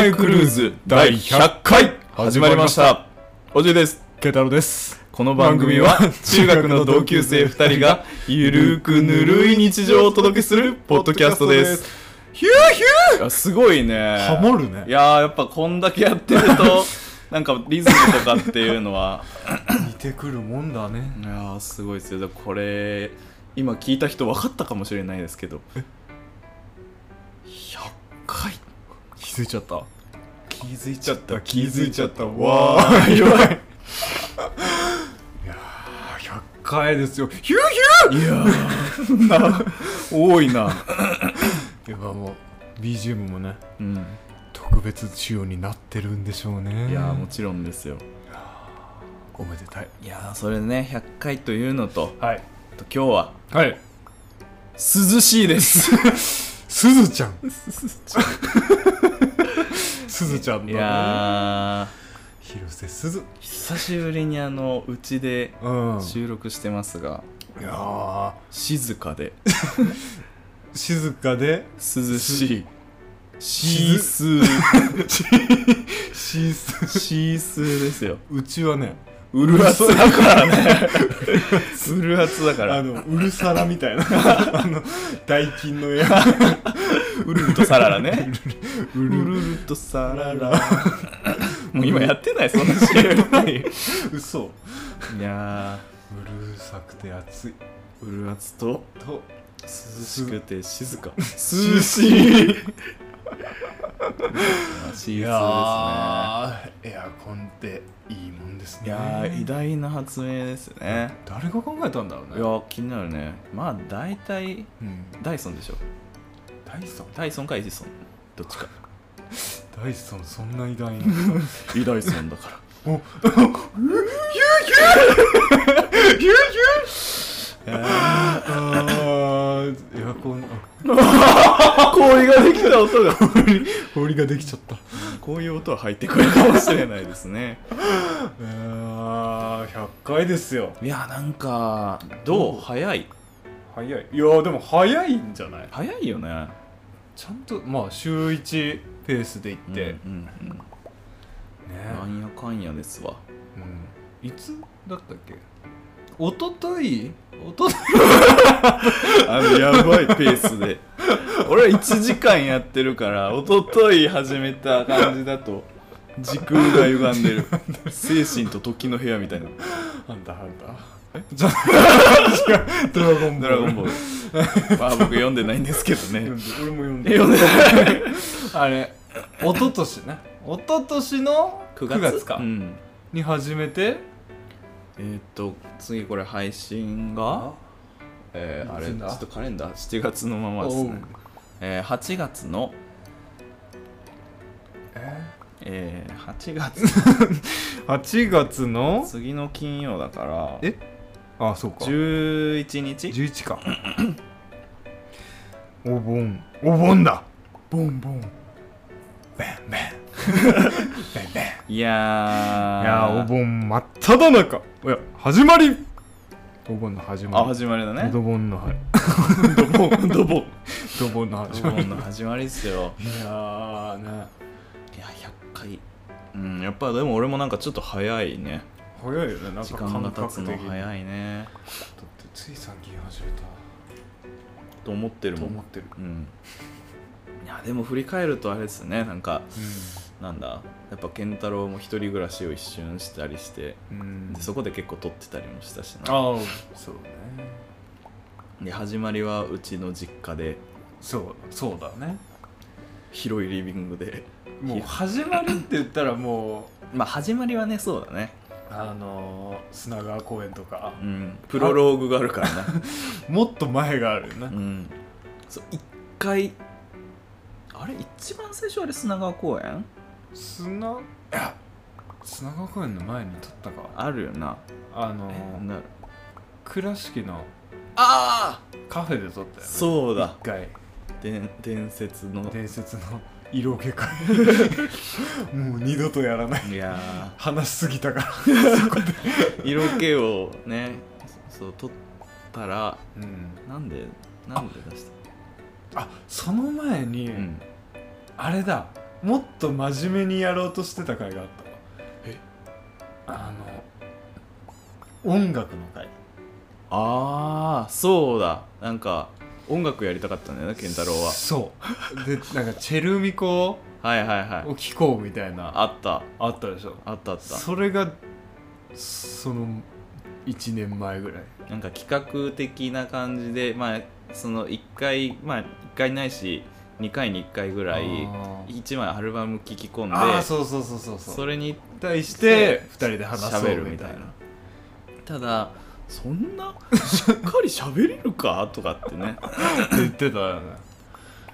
ぬるま湯クルーズ第100回始まりました。おじゅです。ケイタロウです。この番組は中学の同級生2人がゆるーくぬるい日常をお届けするポッドキャストです。ヒューヒいやすごいね。ューハモるね。いやーやっぱこんだけやってると なんかリズムとかっていうのは似てくるもんだね。いやーすごいですよ。これ今聞いた人分かったかもしれないですけど。100回。気づいちゃった気づいちゃった気づいちゃった。わわー。やばい。いやー100回ですよ。ヒューヒいやー。な多いな。ューいやもう BGM もねうん。特別仕様になってるんでしょうね。いやーもちろんですよ。おめでたい。いやーそれでね100回というのとはい。と今日ははい。涼しいです。すずちゃん すずちゃんのいねや広瀬すず。ー久しぶりにあのうちでうん。収録してますが。いやー。静かで。静かで？涼しい。シースー。シースシースーですよ。うちはねうる熱だからね。うる熱だから。あのうるさらみたいな。あの大金の絵。うるるとサララね。ううるるるとサララもう今やってないそんな CM ない。嘘。いやうるさくて熱い。ーうる熱とと涼しくて静か。涼しいシースーですねいやーエアコンっていいもんですね。いやー偉大な発明ですね。誰が考えたんだろうね。いやー気になるね。まあ大体うん、ダイソンでしょ。ダイソン？ダイソンかエジソン？どっちか。ダイソンそんな偉大な。イダイソンだから。お あーエアコンあ氷ができた音が。氷ができちゃった。こういう音は入ってくるかもしれないですね。あー100回ですよ。いやなんかどう？早い。早い。いやーでも早いんじゃない？早いよね。ちゃんとまあ週1ペースで行って、うんうんうん。ねなんやかんやですわ。うん、いつだったっけ？おとといおとといあのやばいペースで。俺は1時間やってるから一昨日始めた感じだと時空が歪んでる。精神と時の部屋みたいな。ハンターハンターえ？じゃあ 違うドラゴンボール。ドラゴンボール。まあ僕読んでないんですけどね。俺も読んえで読んでない。あれ一昨年ね。一昨年の9 9月か、うん。に始めてえーっと次これ配信がえー、あれちょっとカレンダー7月のままですね、えー、8月のえ？えー、8月8 月の？次の金曜だからえ？あそうか。11日？11か。お盆。お盆だ。ボンボン。ベンベン いやー。いやーお盆真っ只中。いや始まり。お盆の始まあり始まりだね。ドボンのは ドボン。ドボン。ドボンの始ドまり。ボンの始まりっすよ。いやーね。いや100回。うんやっぱでも俺もなんかちょっと早いね。早いよね。なん時か間が経つの早いね。だってつい最近始めた。と思ってるもん。と思ってる。うん。いやでも振り返るとあれですね。なんかうなんだやっぱ健太郎も一人暮らしを一瞬したりしてでそこで結構撮ってたりもしたしな。ああそうね。で始まりはうちの実家でそうそうだね。広いリビングで。もう始まりって言ったらもう まあ始まりはねそうだね。あのー、砂川公園とか。うん。プロローグがあるからな。もっと前があるよね、うん。そう一回あれ？一番最初あれ砂川公園？砂？いや砂川公園の前に撮ったか？あるよな。あのな倉敷のああカフェで撮ったよね。そうだ。一回。伝伝説の。伝説の色気会 もう二度とやらない。いや話しすぎたから。ー 色気をねそう取ったらうん。なんでなんで出しあその前に、たうん。あれだもっと真面目にやろうとしてた回があったわえ？あの音楽の回。ああそうだ。なんか音楽やりたかったんだよな健太郎は。そう。でなんかチェルミコ はいはいはい。を聴こうみたいな。あった。あったでしょ。あったあった。それがその1年前ぐらい。なんか企画的な感じでまあその1回まあ1回ないし2回に1回ぐらいあー。1枚アルバム聴き込んでそうそうそうそうそう。それに対して2人で話そるみたいな。みただそんな しっかり喋れるか？とかってね。言ってたよね。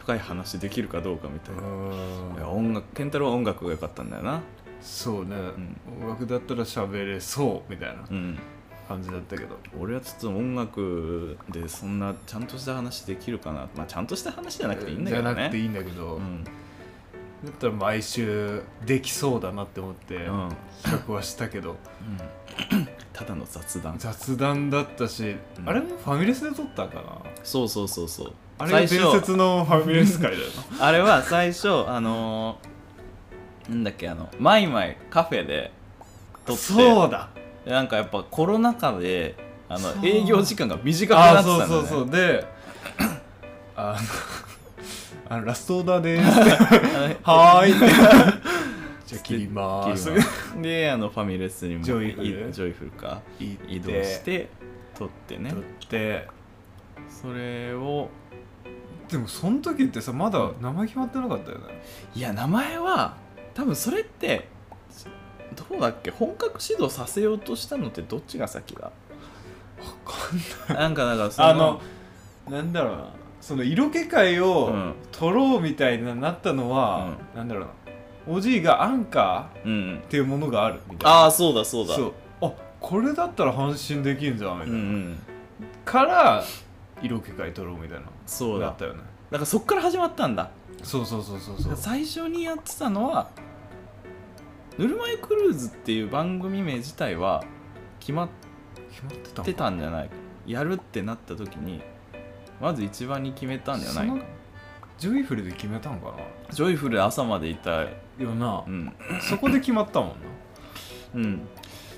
深い話できるかどうかみたいな、音楽健太郎は音楽が良かったんだよな。そうね、ん。音楽だったら喋れそうみたいな。うん感じだったけど。俺はちょっと音楽でそんなちゃんとした話できるかな。まあちゃんとした話じゃなくていいんだけどね。じゃなくていいんだけど、うんだったら毎週できそうだなって思ってうん。企画はしたけど、うんただの雑談。雑談だったし、うん。あれもファミレスで撮ったんかな。そうそうそうそう。あれが伝説のファミレス会だよな。あれは最初あのーなんだっけあのマイマイカフェで撮ってそうだ。でなんかやっぱコロナ禍であの営業時間が短くなあってたんだよ、ね、そうそうそう。で あの あのラストオーダーでーす。はーい。じゃあ切りまーす。であのファミレスにもジョイフル。いジョイフルか。移動して撮ってね。撮って。それを。でもその時ってさまだ名前決まってなかったよね。いや名前は多分それってどうだっけ？本格指導させようとしたのってどっちが先だ？わかんない。なんかだからそのあのなんだろうな。その色気会をうん。撮ろうみたいになったのは、なんだろうな。おじいがアンカーっうん。ていうものがあるみたいな。ああそうだそうだ。そう。あこれだったら安心できんじゃんみたいな、うんうん。から色気会撮ろうみたいなそうだ。なったよね。だからそっから始まったんだ。そうそうそうそうそう。最初にやってたのは「ぬるま湯クルーズ」っていう番組名自体は決まっ決まってたてたんじゃないか。やるってなった時にまず一番に決めたんじゃないか。ジョイフルで決めたんかジョイフル朝までいたなよな。う、ん、そこで決まったもんな。うん、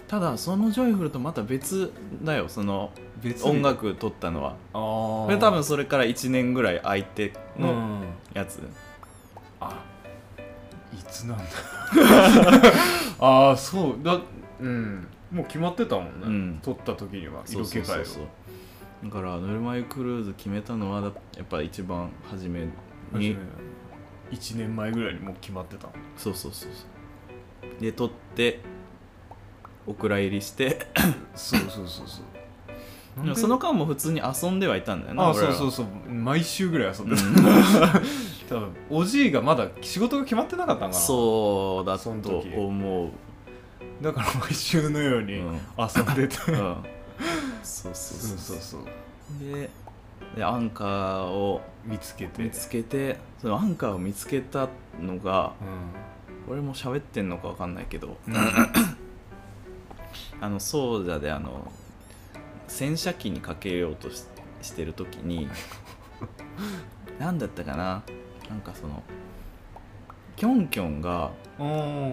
ただそのジョイフルとまた別だよ。その別音楽撮ったのは。あれ多分それから1年ぐらい空いてのうん。やつ、あいつなんだ？ああそう。だうん。もう決まってたもんね、うん。撮った時には色気会を。そうそうそうだからぬるま湯クルーズ決めたのはだやっぱ一番初めに。1年前ぐらいにもう決まってたそうそうそうそう。で撮ってお蔵入りして。そうそうそうそう。で？もその間も普通に遊んではいたんだよなあそうそうそう。毎週ぐらい遊んでた、うん多分おじいがまだ仕事が決まってなかったんかな。そうだそのと時思う、だから毎週のようにうん。遊んでて、うん、そうそうそそう。うそうそう。ででアンカーを見つけて。見つけてそのアンカーを見つけたのがう俺も喋ってんのか分かんないけどん、あのソーダであの洗車機にかけようとししてる時に 何だったかな？なんかそのキョンキョンがうん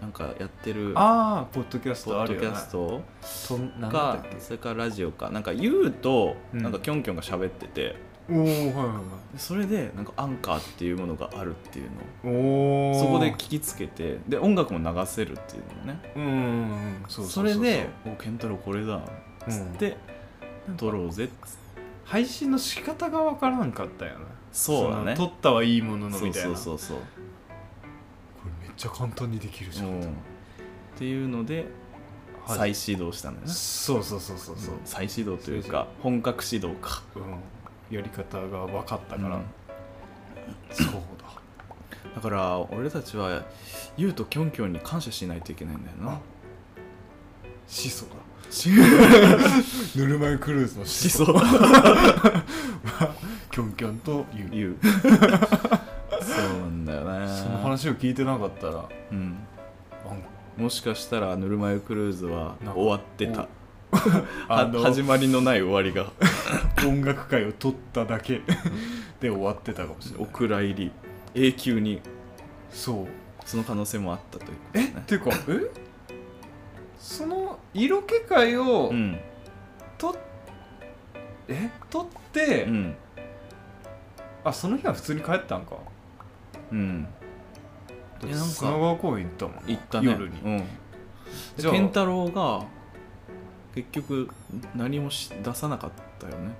なんかやってるああポッドキャスポッドキトあるよね。ャスト？そんなんだかそれからラジオか。なんか言うとうん。なんかキョンキョンが喋ってて、おおはいはいはでそれでなんかアンカーっていうものがあるっていうの。をそこで聞きつけてで音楽も流せるっていうのね。うんそれで「おケンタロウこれだ」っつってうん。撮ろうぜっつって。配信の仕方がわからんかったよねそうだね。の撮ったはいいもののそうみたいな。そうそうそうこれめっちゃ簡単にできるじゃん、うん。っていうのではい。再始動したんだよね、そうそうそうそうそう、再始動というか本格始動か。うん、やり方が分かったから、うん。そうだ。だから俺たちはユウとキョンキョンに感謝しないといけないんだよな。あ始祖だ。し ぬるま湯クルーズの始祖。う キョンキョンと言う。ユウ そうなんだよねその話を聞いてなかったらうん。もしかしたらぬるま湯クルーズは終わってた。あのは始まりのない終わりが。音楽会を撮っただけで終わってたかもしれない。お蔵入り。永久に。そう。その可能性もあったということね。っていうかえ？その色気会をうん。と、え？取って、うんあその日は普通に帰ったんか。うん。だっていやなんか砂川公園行ったもん。な行ったね。夜に、うん、じゃあ。健太郎が結局何もし出さなかったよね。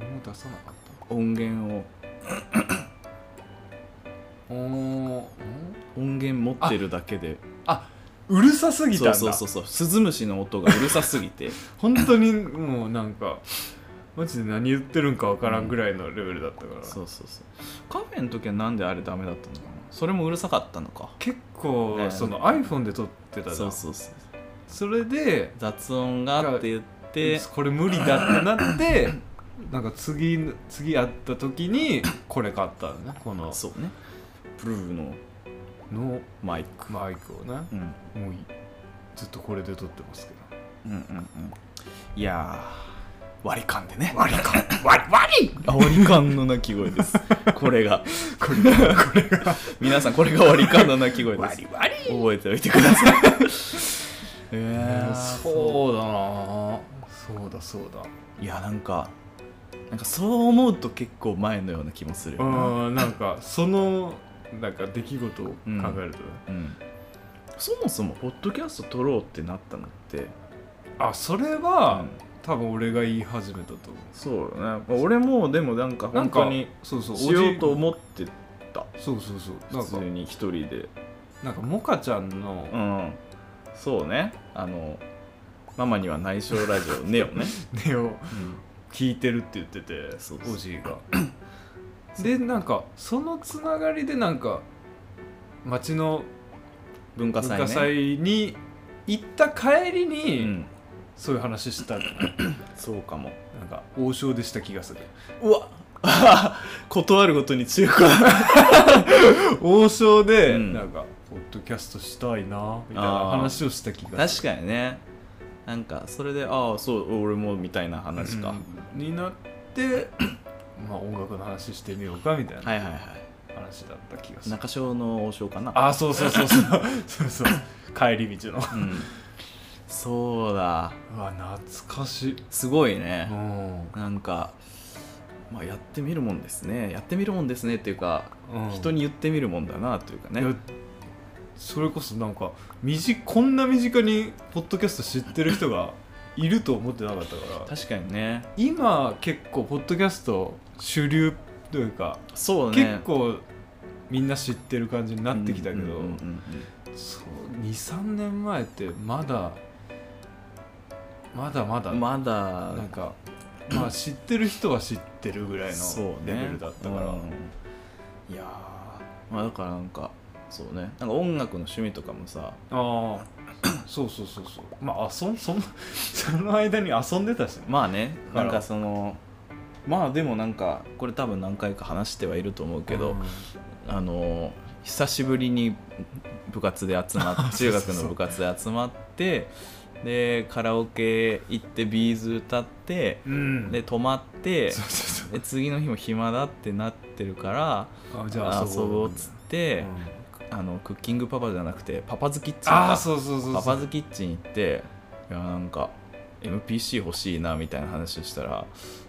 何も出さなかっ音源を。たおー。音源持ってるだけで。うるさすぎたんだ。そうそうそうそう。スズムシの音がうるさすぎて。本当にもうなんかマジで何言ってるんかわからんぐらいのレベルだったから、そうそうそう。カフェの時はなんであれダメだったのかな。それもうるさかったのか結構、ねその iPhone で撮ってたじゃん。そうそうそうそれで雑音がって言って。これ無理だってなって なんか次次会った時にこれ買ったのね。このそうね。ブルーののマイク、マイクをね。うん、もうい。ずっとこれで撮ってますけど。うんうんうん。いやー割り勘でね。割り勘。割り割り。あ割り勘の鳴き声です。これが。これが。これが。皆さんこれが割り勘の鳴き声です。割り割り。覚えておいてください。えーそうだなそうだそうだ。いやなんかなんかそう思うと結構前のような気もするよな。うんなんかそのなんか出来事を考えると。ね、うん。そもそもポッドキャスト撮ろうってなったのってあそれは、うん多分俺が言い始めたと思う。そうだね。俺もでもなんか本当にそうそうしようとう思ってた。そうそうそう。普通に一人で。なんかモカちゃんの、うん。そうね。あのママには内緒ラジオネオね、ネオ。聞いてるって言っててそう。おじいが。でなんかそのつながりでなんか町の文化祭ね。文化祭に行った帰りに、うん、そういう話した。の そうかも。なんか王将でした気がする。うわ。断るごとに中華 王将でうん。なんか、ポッドキャストしたいなみたいな話をした気がする。確かにね。なんかそれでああそう俺もみたいな話か、うん。になって まあ音楽の話してみようかみたいなはいはいはい。話だった気がする、中小の王将かな。あそうそうそうそう。そうそう。帰り道の。うんそうだ。うわ懐かしい。すごいね。う、ん。なんか、まあ、やってみるもんですね。やってみるもんですねっていうか、うん。人に言ってみるもんだなというかね。いやそれこそなんかみじこんな身近にポッドキャスト知ってる人がいると思ってなかったから。確かにね。今結構ポッドキャスト主流というか、そうね。結構みんな知ってる感じになってきたけど、うんうんうんうんそう23年前ってまだまだまだ。まだ。なんかまあ知ってる人は知ってるぐらいのレベルだったから、うん。いやー。まあだからなんかそうね。なんか音楽の趣味とかもさ。ああ そうそうそうそう。まあ遊んそん その間に遊んでたし。ねまあね。なんかそのまあでもなんかこれ多分何回か話してはいると思うけど、あの久しぶりに部活で集まって 中学の部活で集まってでカラオケ行ってビーズ歌ってうん。で泊まってで次の日も暇だってなってるからあじゃあ遊ぼう。っつってうん。あのクッキングパパじゃなくてパパズキッチンあそうそうそうパパズキッチン行っていやなんか MPC 欲しいなみたいな話をしたら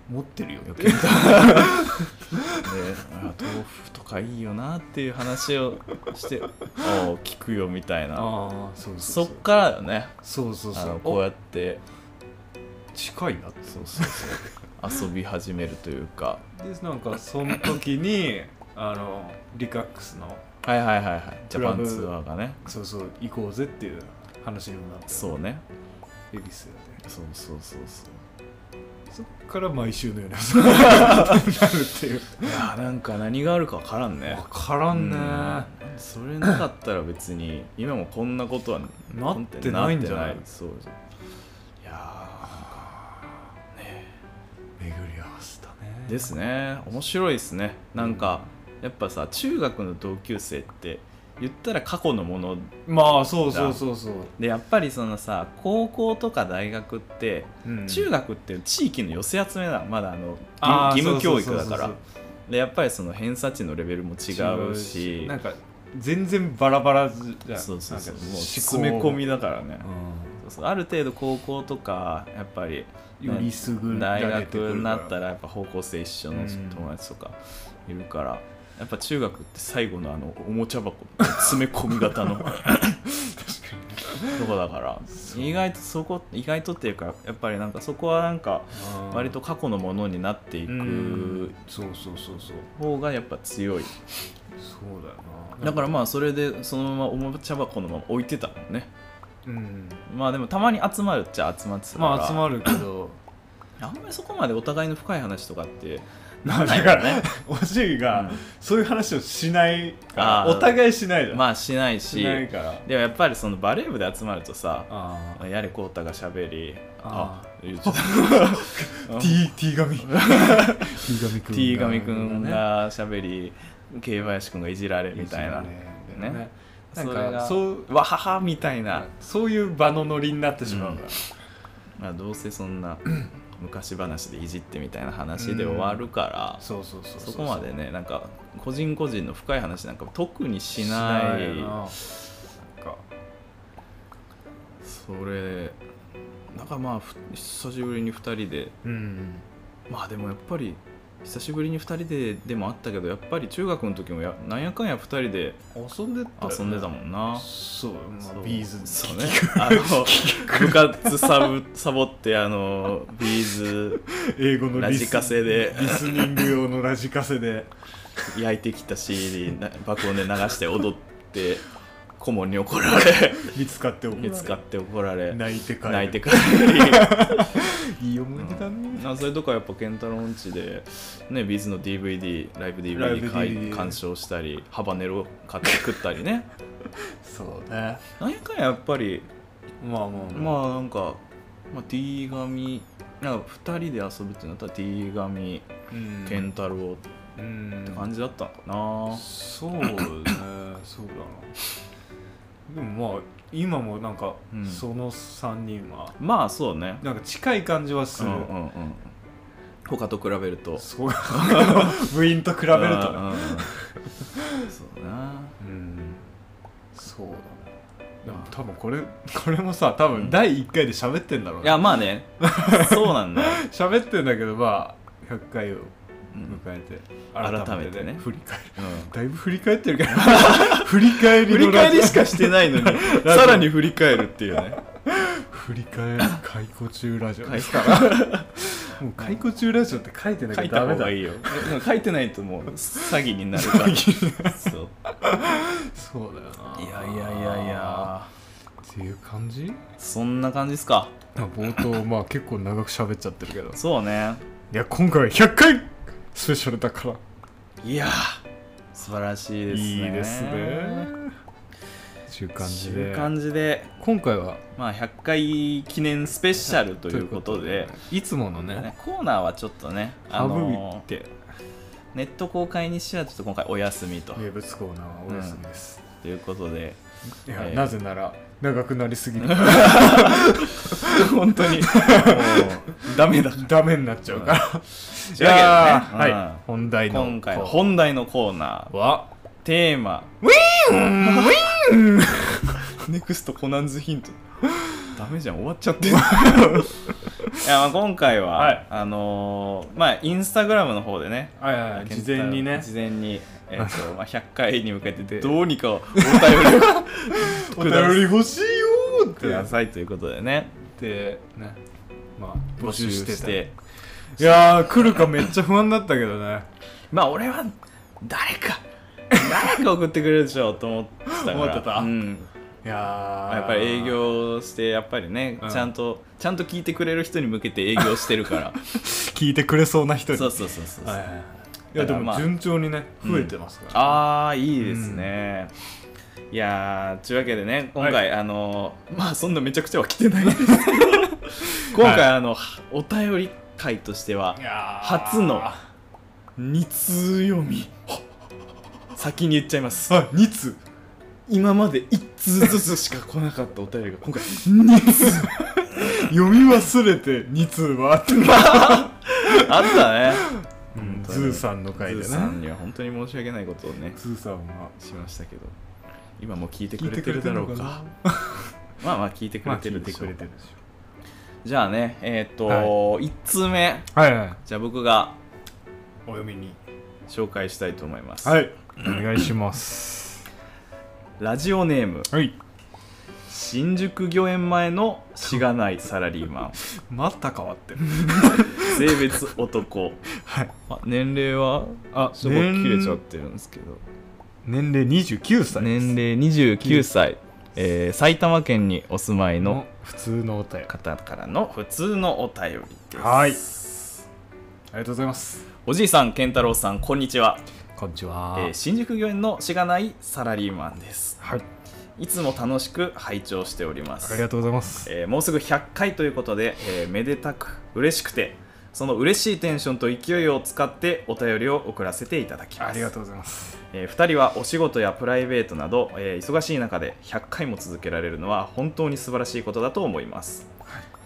持ってるよ余計にであ豆腐とかいいよなっていう話をして聞くよみたいな。ああそうそそう。そうっからよね。そうそうそう。こうやってお近いなってそうそう。そう遊び始めるというか。でなんかその時にあのリカックスのはいはいはいはい。ジャパンツアーがね。そうそう行こうぜっていう話にもなってそうね。恵比寿で。そうそうそうそうそっから毎週のように遊びになるっていう。いやーなんか何があるか分からんね。分からんね。うん。それなかったら別に今もこんなことはなってない。んじゃない？そう。いや巡り合わせたね。ーですね。面白いですね。なんかやっぱさ中学の同級生って言ったら過去のものまあそうそうそうそう、でやっぱりそのさ高校とか大学ってうん。中学って地域の寄せ集めなのまだあの義義務教育だから。でやっぱりその偏差値のレベルも違うし。なんか全然バラバラじゃん。そうそうそう。もう詰め込みだからね。うそうそう。ある程度高校とかやっぱりんよりすぐら大学になったららやっぱ方向性一緒のうん。友達とかいるから、やっぱ中学って最後のあのおもちゃ箱詰め込み型の。とこだから。意外とそこ意外とっていうかやっぱりなんかそこはなんか割と過去のものになっていくうん。そうそうそうそう方がやっぱ強い。そうだよな。だからまあそれでそのままおもちゃ箱のまま置いてたもんね。うん。まあでもたまに集まるっちゃ集まってたから。まあ集まるけど。あんまりそこまでお互いの深い話とかってだなんないからよね。おしいが、うん。そういう話をしないあー。お互いしないじゃん、まあしないし。しないから。でもやっぱりそのバレー部で集まるとさああやれこうたがしゃべりあ言っちゃった T, T 神。T 神くん T 神くんがしゃべり慶林くんがいじられみたいな。ね。ね。なんそれがかそうわははみたいな、そういう場のノリになってしまうから、まあ、どうせそんな昔話でいじってみたいな話で終わるから、そこまでねなんか個人個人の深い話なんか特にししない。よな。なんか。それだからまあふ久しぶりに2人で。うん。まあでもやっぱり久しぶりに2人ででもあったけどやっぱり中学の時もやなんやかんや2人で遊んでた遊んでたもんな。そう、まあ、 B'z そうね。あの部活サボ サボってあの B'z 英語のラジカセで。リスニング用のラジカセで。焼いてきた CD な爆音で流して踊って顧問に怒られ 見つかって怒られ。見つかって怒られ泣いて帰る。泣いて帰り いい思い出だね、なそれとかやっぱ健太郎んちでね B'z の DVD ライブ DVD ブ買い鑑賞したりハバネロ買って食ったりね。そうね。なんやかんややっぱりまあまあまあ。なんか、まあ、T 紙なんか2人で遊ぶってなったら T 紙うん。健太郎うん。って感じだったのかな、そうね。そうだなでもまあ今もなんか、うん。その3人はまあそうね。なんか近い感じはする、うんうんうん。他と比べると。そう。部員と比べると。ねうんうんうん。そうな。うん。そうだなでも多分これこれもさ多分第1回で喋ってんだろういやまあね。そうなんだよ、喋ってんだけどまあ100回を。うん迎えて改めてね。振り返る。うん。だいぶ振り返ってるけど。振り返り振り返りしかしてないのに さらに振り返るっていうね。振り返り解雇中ラジオ。ですからもう解雇中ラジオって書いてないたゃダメだ。方がいいよ。書いてないともう詐欺になるから。そう。そうだよな。いやいやいやいや。っていう感じ？そんな感じですか。冒頭まあ結構長く喋っちゃってるけど。そうね。いや今回は100回スペシャルだから。いやー素晴らしいですね。いいですね。っていう感じで感じで。今回は？まあ100回記念スペシャルということで。い。つものね。ねコーナーはちょっとね、あ省のいて。ネット公開にしてはちょっと今回お休みと。名物コーナーはお休みです、ということで。いや、えー。なぜなら長くなりすぎて。本当に。もうダメだ。ダメになっちゃうから、うわけでね。はい、うん。本題の今回の本題のコーナー。はテーマ。ウィーンウィーン。ネクストコナンズヒント。ダメじゃん。終わっちゃってる。いやまあ今回は、はい。あのーまあインスタグラムの方でね。はいはいはい。事前にね。事前に、えっとまあ、100回に向けてで。どうにかお便りを お便り欲しいよーって。くださいということでね。でね。まあ募募集集してして。ていやー来るかめっちゃ不安だったけどね。まあ俺は誰か誰か送ってくれるでしょうと思ってたから。思ってた？うん、いやー。やっぱり営業してやっぱりね、うん。ちゃんとちゃんと聞いてくれる人に向けて営業してるから。聞いてくれそうな人に。そうそうそうそう、はいはいはいいやでも順調にね増えてますから、ああいいですね、いやーというわけでね今回、あのーまあそんなめちゃくちゃは来てないんですけど。今回、はい。あのお便り会としては初の2通読み。先に言っちゃいます。あ2通。今まで1通ずつしか来なかったお便りが今回2通。読み忘れて2通はあって あったねズーさんの回でね。ズーさんには本当に申し訳ないことをねズーさんは。しましたけど今も聞いてくれてるだろうか。まあまあ聞いてくれてるでしょう、てくれてるでしじゃあねえっ、と、はい。1通目。ょはいはい。じゃあ僕がお読みに。紹介したいと思います、はい。お願いします。ラジオネーム。はい新宿御苑前のしがないサラリーマン。また変わってる。性別男。はい。あ年齢は？あちょっと切れちゃってるんですけど。年齢29歳です。年齢29歳、えー埼玉県にお住まいのの普通のお便り。方からの普通のお便りです。はい。ありがとうございます。おじいさん健太郎さんこんにちは、こんにちは。えー新宿御苑のしがないサラリーマンです。はいいつも楽しく拝聴しております。ありがとうございます。えーもうすぐ100回ということで、えーめでたく嬉しくてその嬉しいテンションと勢いを使ってお便りを送らせていただきます。ありがとうございます。え2人はお仕事やプライベートなど、えー忙しい中で100回も続けられるのは本当に素晴らしいことだと思います、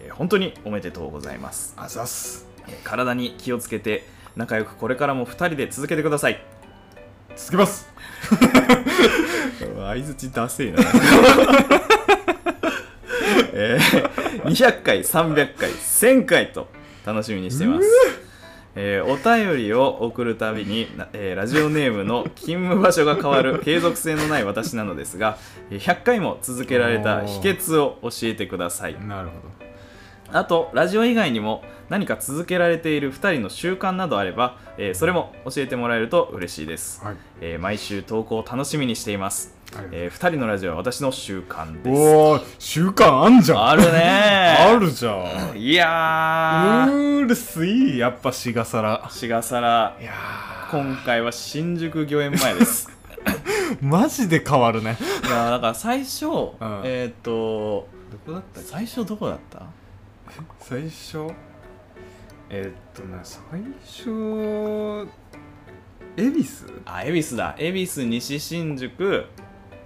えー本当におめでとうございます、あざっす。えー体に気をつけて仲良くこれからも2人で続けてください。続けます 相づちダセえな。えー200回300回1000回と楽しみにしています、えーお便りを送るたびに、なえーラジオネームの勤務場所が変わる継続性のない私なのですがえー100回も続けられた秘訣を教えてください。なるほあとラジオ以外にも何か続けられている2人の習慣などあれば、えーそれも教えてもらえると嬉しいです、どはい。えー毎週投稿を楽しみにしています、え2人のラジオは私の習慣です。おお習慣あんじゃん。あるね。あるじゃん。いやー。うるすいやっぱしがさら。しがさら。いや今回は新宿御苑前です。ー マジで変わるね。いやーだから最初、ん。えーっとどこだった最初どこだった？最初？えーっとね最初恵比寿？あ恵比寿だ。恵比寿西新宿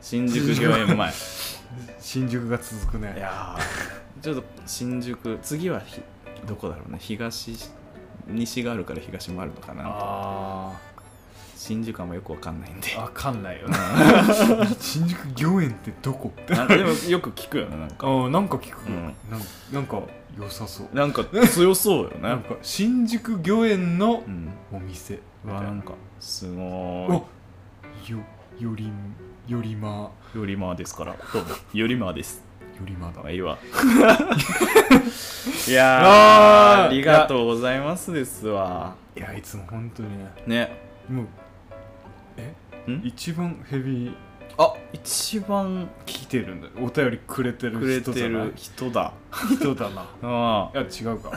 新宿御苑前。い新宿が続くね。やーちょっと新宿次はひどこだろうね。東西があるから東もあるのかな。あ新宿はもよくわかんないんで。ーわかんないよね。新宿御苑ってどこ？でもよく聞くよねなんか。あなんか聞く、うん。なんなんか良さそう。なんか強そうよね。なんか新宿御苑のうん。お店。うわなんかすごおい。よよりよりま。よりまーですから。どうも。よりまーです。よりまだ。まあいいわ。いやーあーありがとうございますですわ。いやいつも本当にね。ね。もうえ？ん？一番ヘビー。あ一番来てるんだお便りくれてるくれて人じゃない？る人だ。人だな。あ あいや違うか。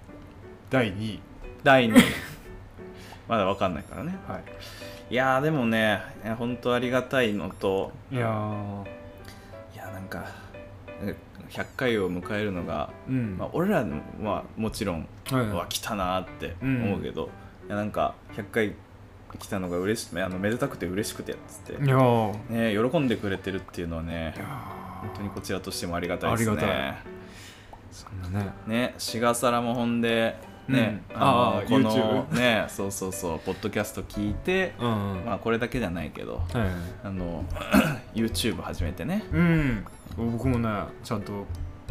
第2位。第2位。まだわかんないからね。はいいやーでもね本当ありがたいのといやー。いやなんかえ100回を迎えるのが、うん。まあ、俺らはもちろんはいうわ来たなーって思うけど、いやなんか100回来たのが嬉しあのめでたくて嬉しくてっつって、ね、喜んでくれてるっていうのはね本当にこちらとしてもありがたいですね。ありがたい。そんなね。ね志賀皿もほんでね、うん。あのあーこのねそうそうそうポッドキャスト聞いて、うんまあこれだけじゃないけどはい。はいあの YouTube 始めてね。うん。僕もねちゃんと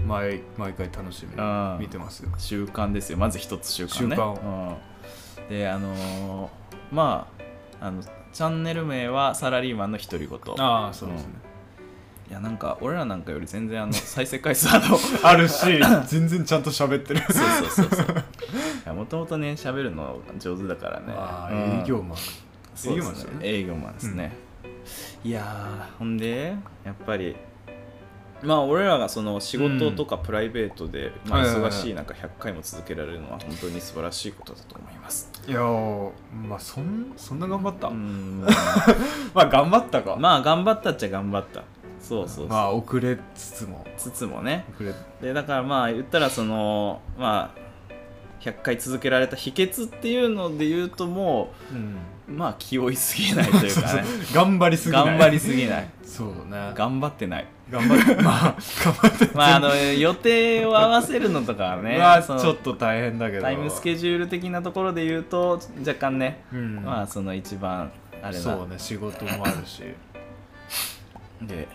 毎毎回楽しみうん。に見てますよ。習慣ですよ。まず一つ習慣ね。習慣うん、であのーまああのチャンネル名はサラリーマンの独り言。ああそうですね、いやなんか俺らなんかより全然あの 再生回数あのそ あるし全然ちゃんと喋ってる。うそうそうそう。いやもともとね喋るの上手だからね。ああうん。営業マン。営業マンですよね。営業マンですね、いやーほんでやっぱりまあ俺らがその仕事とかプライベートで、まあ、忙しい中100回も続けられるのは本当に素晴らしいことだと思います。いやーまあそんそんな頑張った、うん。まあ頑張ったか。まあ頑張ったっちゃ頑張ったそうそうまあ遅れつつも。つつもね。遅れ。でだからまあ言ったらそのまあ100回続けられた秘訣っていうので言うともうん。うまあ気負いすぎないというかね。頑張りすぎない。頑張りすぎない。そうね。頑張ってない。頑張ってまあ頑張ってまああの予定を合わせるのとかはねまあちょっと大変だけど。タイムスケジュール的なところで言うと若干ね、うん。まあその一番あれな。そうね仕事もあるし。で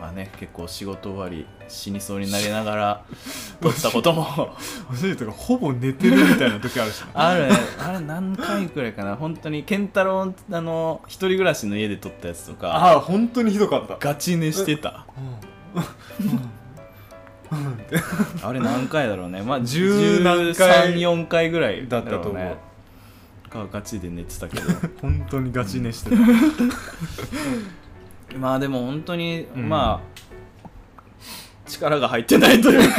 まあね結構仕事終わり死にそうになりながら 撮ったことも。おしいとかほぼ寝てるみたいな時あるしなあるね。あれ何回くらいかな。本当に健太郎あの一人暮らしの家で撮ったやつとかああ本当にひどかった。ガチ寝してた。あれ何回だろうねまあ十何回134回ぐらいだったと思うろねがガチで寝てたけど本当にガチ寝してた、まあでも本当に、うん。まあ力が入ってないというか。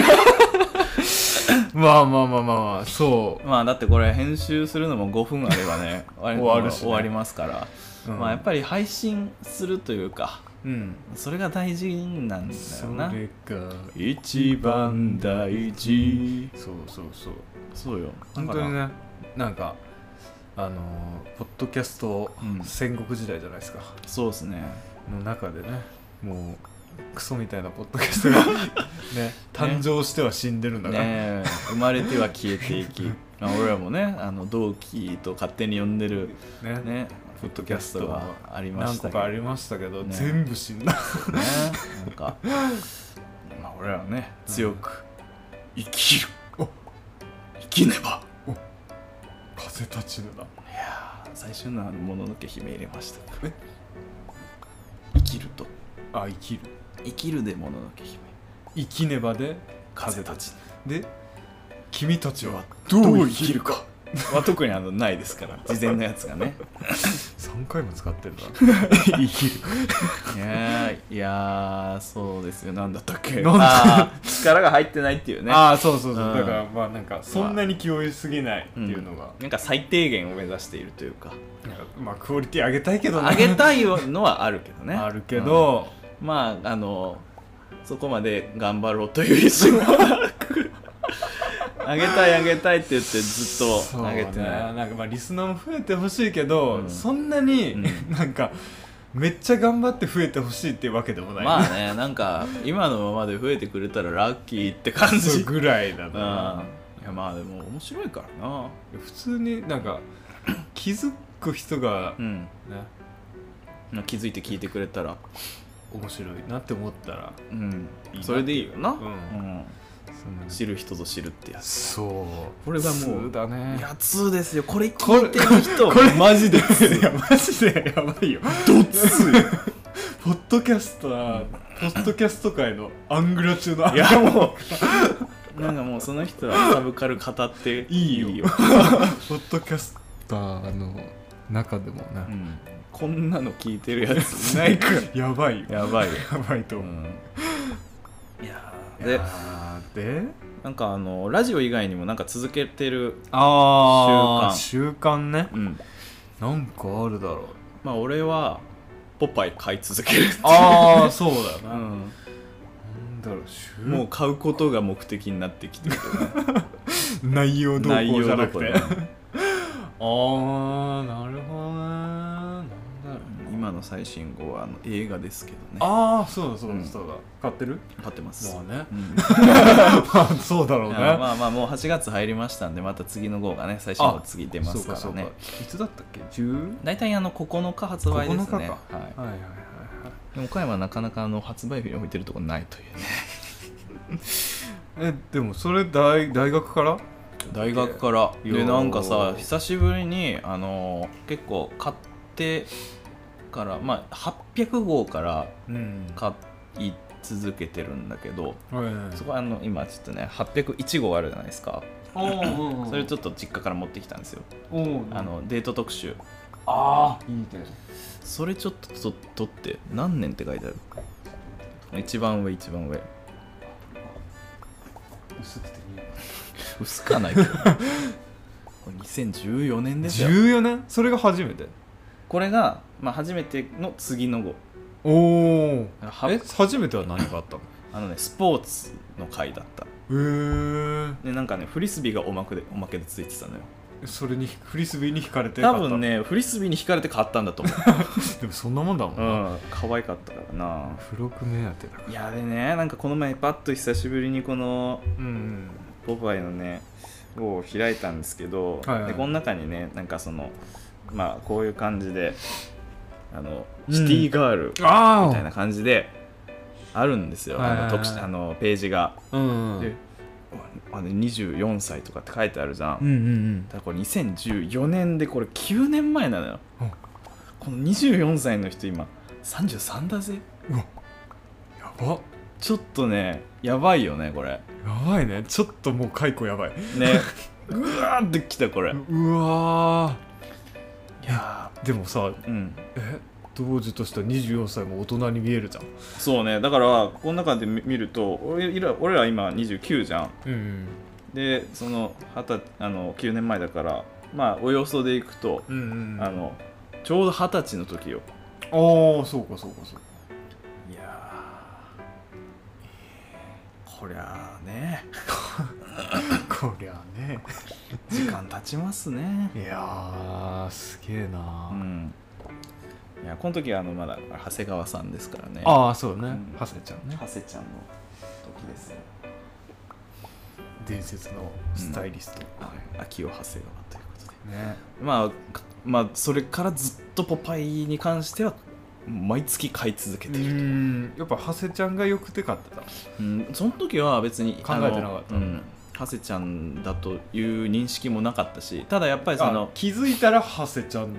まあまあまあまあまあそう。まあだってこれ編集するのも5分あればね 終終わるしね。終わりますから、うん。まあやっぱり配信するというかうん。それが大事なんだそよな。れが。一番大事。そうそうそう。そうよ。本当にねなんかあのーポッドキャストうん。戦国時代じゃないですか、そうですねの中でねもうクソみたいなポッドキャストが ね誕生しては死んでるんだから、ねえ。生まれては消えていき。まあ俺らもねあの同期と勝手に呼んでるね。ねポッドキャストがありま何したけど。個かありましたけど、ね。全部死んだ。ね。なんか、まあ、俺らはね強く生きる。生きねば。風立ちぬだいやー最初のあのもののけ姫入れました。え？あ生きる。生きるでもののけ姫。生きねばで風立ちで君たちはどどうう生きるか。は特にあのないですから事前のやつがね。3回も使ってるな。生きる。いやーいやーそうですよ。なんだったっけ。な力が入ってないっていうね。ああそうそうそう、うん。だからまあなんかそんなに気負いすぎないっていうのが、なんか最低限を目指しているというか。まあクオリティ上げたいけどね。上げたいのはあるけどね。あるけど、うんまああのそこまで頑張ろうという意思もなく上げたい上げたいって言ってずっとそう上げてない、ね。なんかまあリスナーも増えてほしいけど、うん。そんなに、うんなんかめっちゃ頑張って増えてほしいっていうわけでもない、まあねなんか今のままで増えてくれたらラッキーって感じ。ぐらいだうん。いな、やまあでも面白いからな。普通になんか気づく人がうん。気づいて聞いてくれたら面白いなって思ったらうん。いいなそれでいいよな、うん。うん。知る人ぞ知るってやつ。そう。これがもうだねいや通ですよ。これ聞いてる人。これマジで いやマジでやばいよ。どつポッドキャストはポッドキャスト界のアングラ中の。いやもう。なんかもうその人はサブカル語っていいよ。ポッドキャスターの中でもねう、ん、こんなの聞いてるやついないから やばいよ。やばいよ、やばいと思う、うん、いやー。ででで？なんかあのラジオ以外にもなんか続けてるああ習慣。ね。うん。なんかあるだろう。まあ俺はポパイ買い続けるああそうだような、なんんだろう習もう買うことが目的になってきてる 内容どうこうじゃなくて。ああなるほどね今の最新号はあの映画ですけどね。ああそうだそううんだそうだ、買ってる？買ってます。まあね。うん。まあそうだろうね。まあまあもう8月入りましたんでまた次の号がね最新号次出ますからね。いつだったっけ？10大体あの9日発売ですね。9日か。はいはいはいはい岡山はなかなかあの発売日に置いてるとこないというね。えでもそれ大大学から？大学から。でなんかさ久しぶりにあのー結構買ってからまあ800号からうん。買い続けてるんだけどはいはいそこはあの今ちょっとね801号あるじゃないですか。それちょっと実家から持ってきたんですよ。あのデート特集。ああいいね。それちょっとと撮って何年って書いてある？一番上一番上。薄くていい 薄かないけど。これ2014年ですよ。14年？それが初めて。これが、まあ、初めての次の号。おおはえ初めては何があったの？あのねスポーツの回だった。へえんかねフリスビーがおまけでおまけでついてたのよ。それにフリスビーに引かれて多分ねフリスビーに引かれて買ったんだと思 でもそんなもんだもんうな、うん可愛かったからな。付録目当てだから。いやでねなんかこの前パッと久しぶりにこのうんポパイのねを開いたんですけど、はいはい。でこの中にねなんかそのまあこういう感じであのうん。シティガールあみたいな感じであるんですよ、あの特殊あのページが、うんうんであの24歳とかって書いてあるじゃん、うんうんだからこれ2014年でこれ9年前なのよ、うん。この24歳の人今33だぜ。うんやば。ちょっとねやばいよねこれ。やばいね。ちょっともう解雇やばい。ね。うわーってきたこれ。うわいやーでもさーうん。え当時としては24歳も大人に見えるじゃん。そうね。だからこの中で見見ると俺ら俺ら今29じゃん。うんでそのあの9年前だからまあおよそでいくと、うんうんあのちょうど二十歳の時よ。ああそうかそうかそうか。いやこりゃあね。こりゃね時間経ちますね。いやーすげえな、うん。いやこの時はあのまだ長谷川さんですからね。ああそうね、うん。ハセちゃんね。長谷ちゃんの時です。よ、伝説のスタイリスト、はい、秋尾長谷川ということで。ね。まあかまあそれからずっとポパイに関しては毎月買い続けうている、ん。やっぱハセちゃんがよくて買ってた。うん、その時は別に考えてなかった長谷ちゃんだという認識もなかったしただやっぱりそあの気づいたらハセちゃん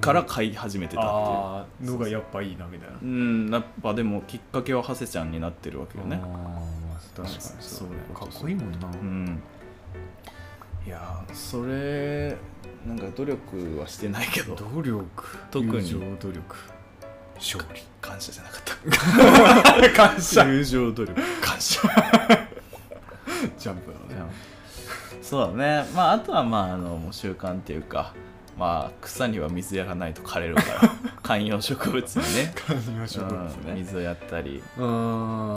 から買い始めてたっていう。のがやっぱいいなみたいなうんやっぱでもきっかけは長谷ちゃんになってるわけよね。あ確かにそうね。かっこいいもんな、うん。いやーそれなんか努力はしてないけど。努力。特に。友情努力。勝利。感謝じゃなかった。感謝。友情努力。感謝 ジャンプのね。そうだね。まああとはまああの習慣っていうかまあ草には水やらないと枯れるから 観葉植物にね。観葉植物うんね水をやったり。うん。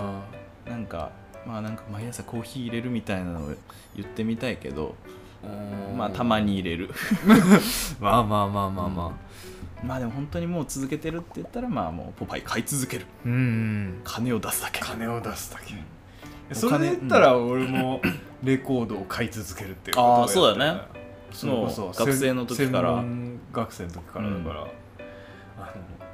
なんかまあなんか毎朝コーヒー入れるみたいなのを言ってみたいけどまあたまに入れる。まあまあまあまあままあでも本当にもう続けてるって言ったらまあもうポパイ買い続ける。あうん。金を出すだけ。金を出すだけ。おそれで言ったら俺もレコードを買い続けるっていうことをやってそうだね。それこそもう学生の時から。学生の時からだから、あの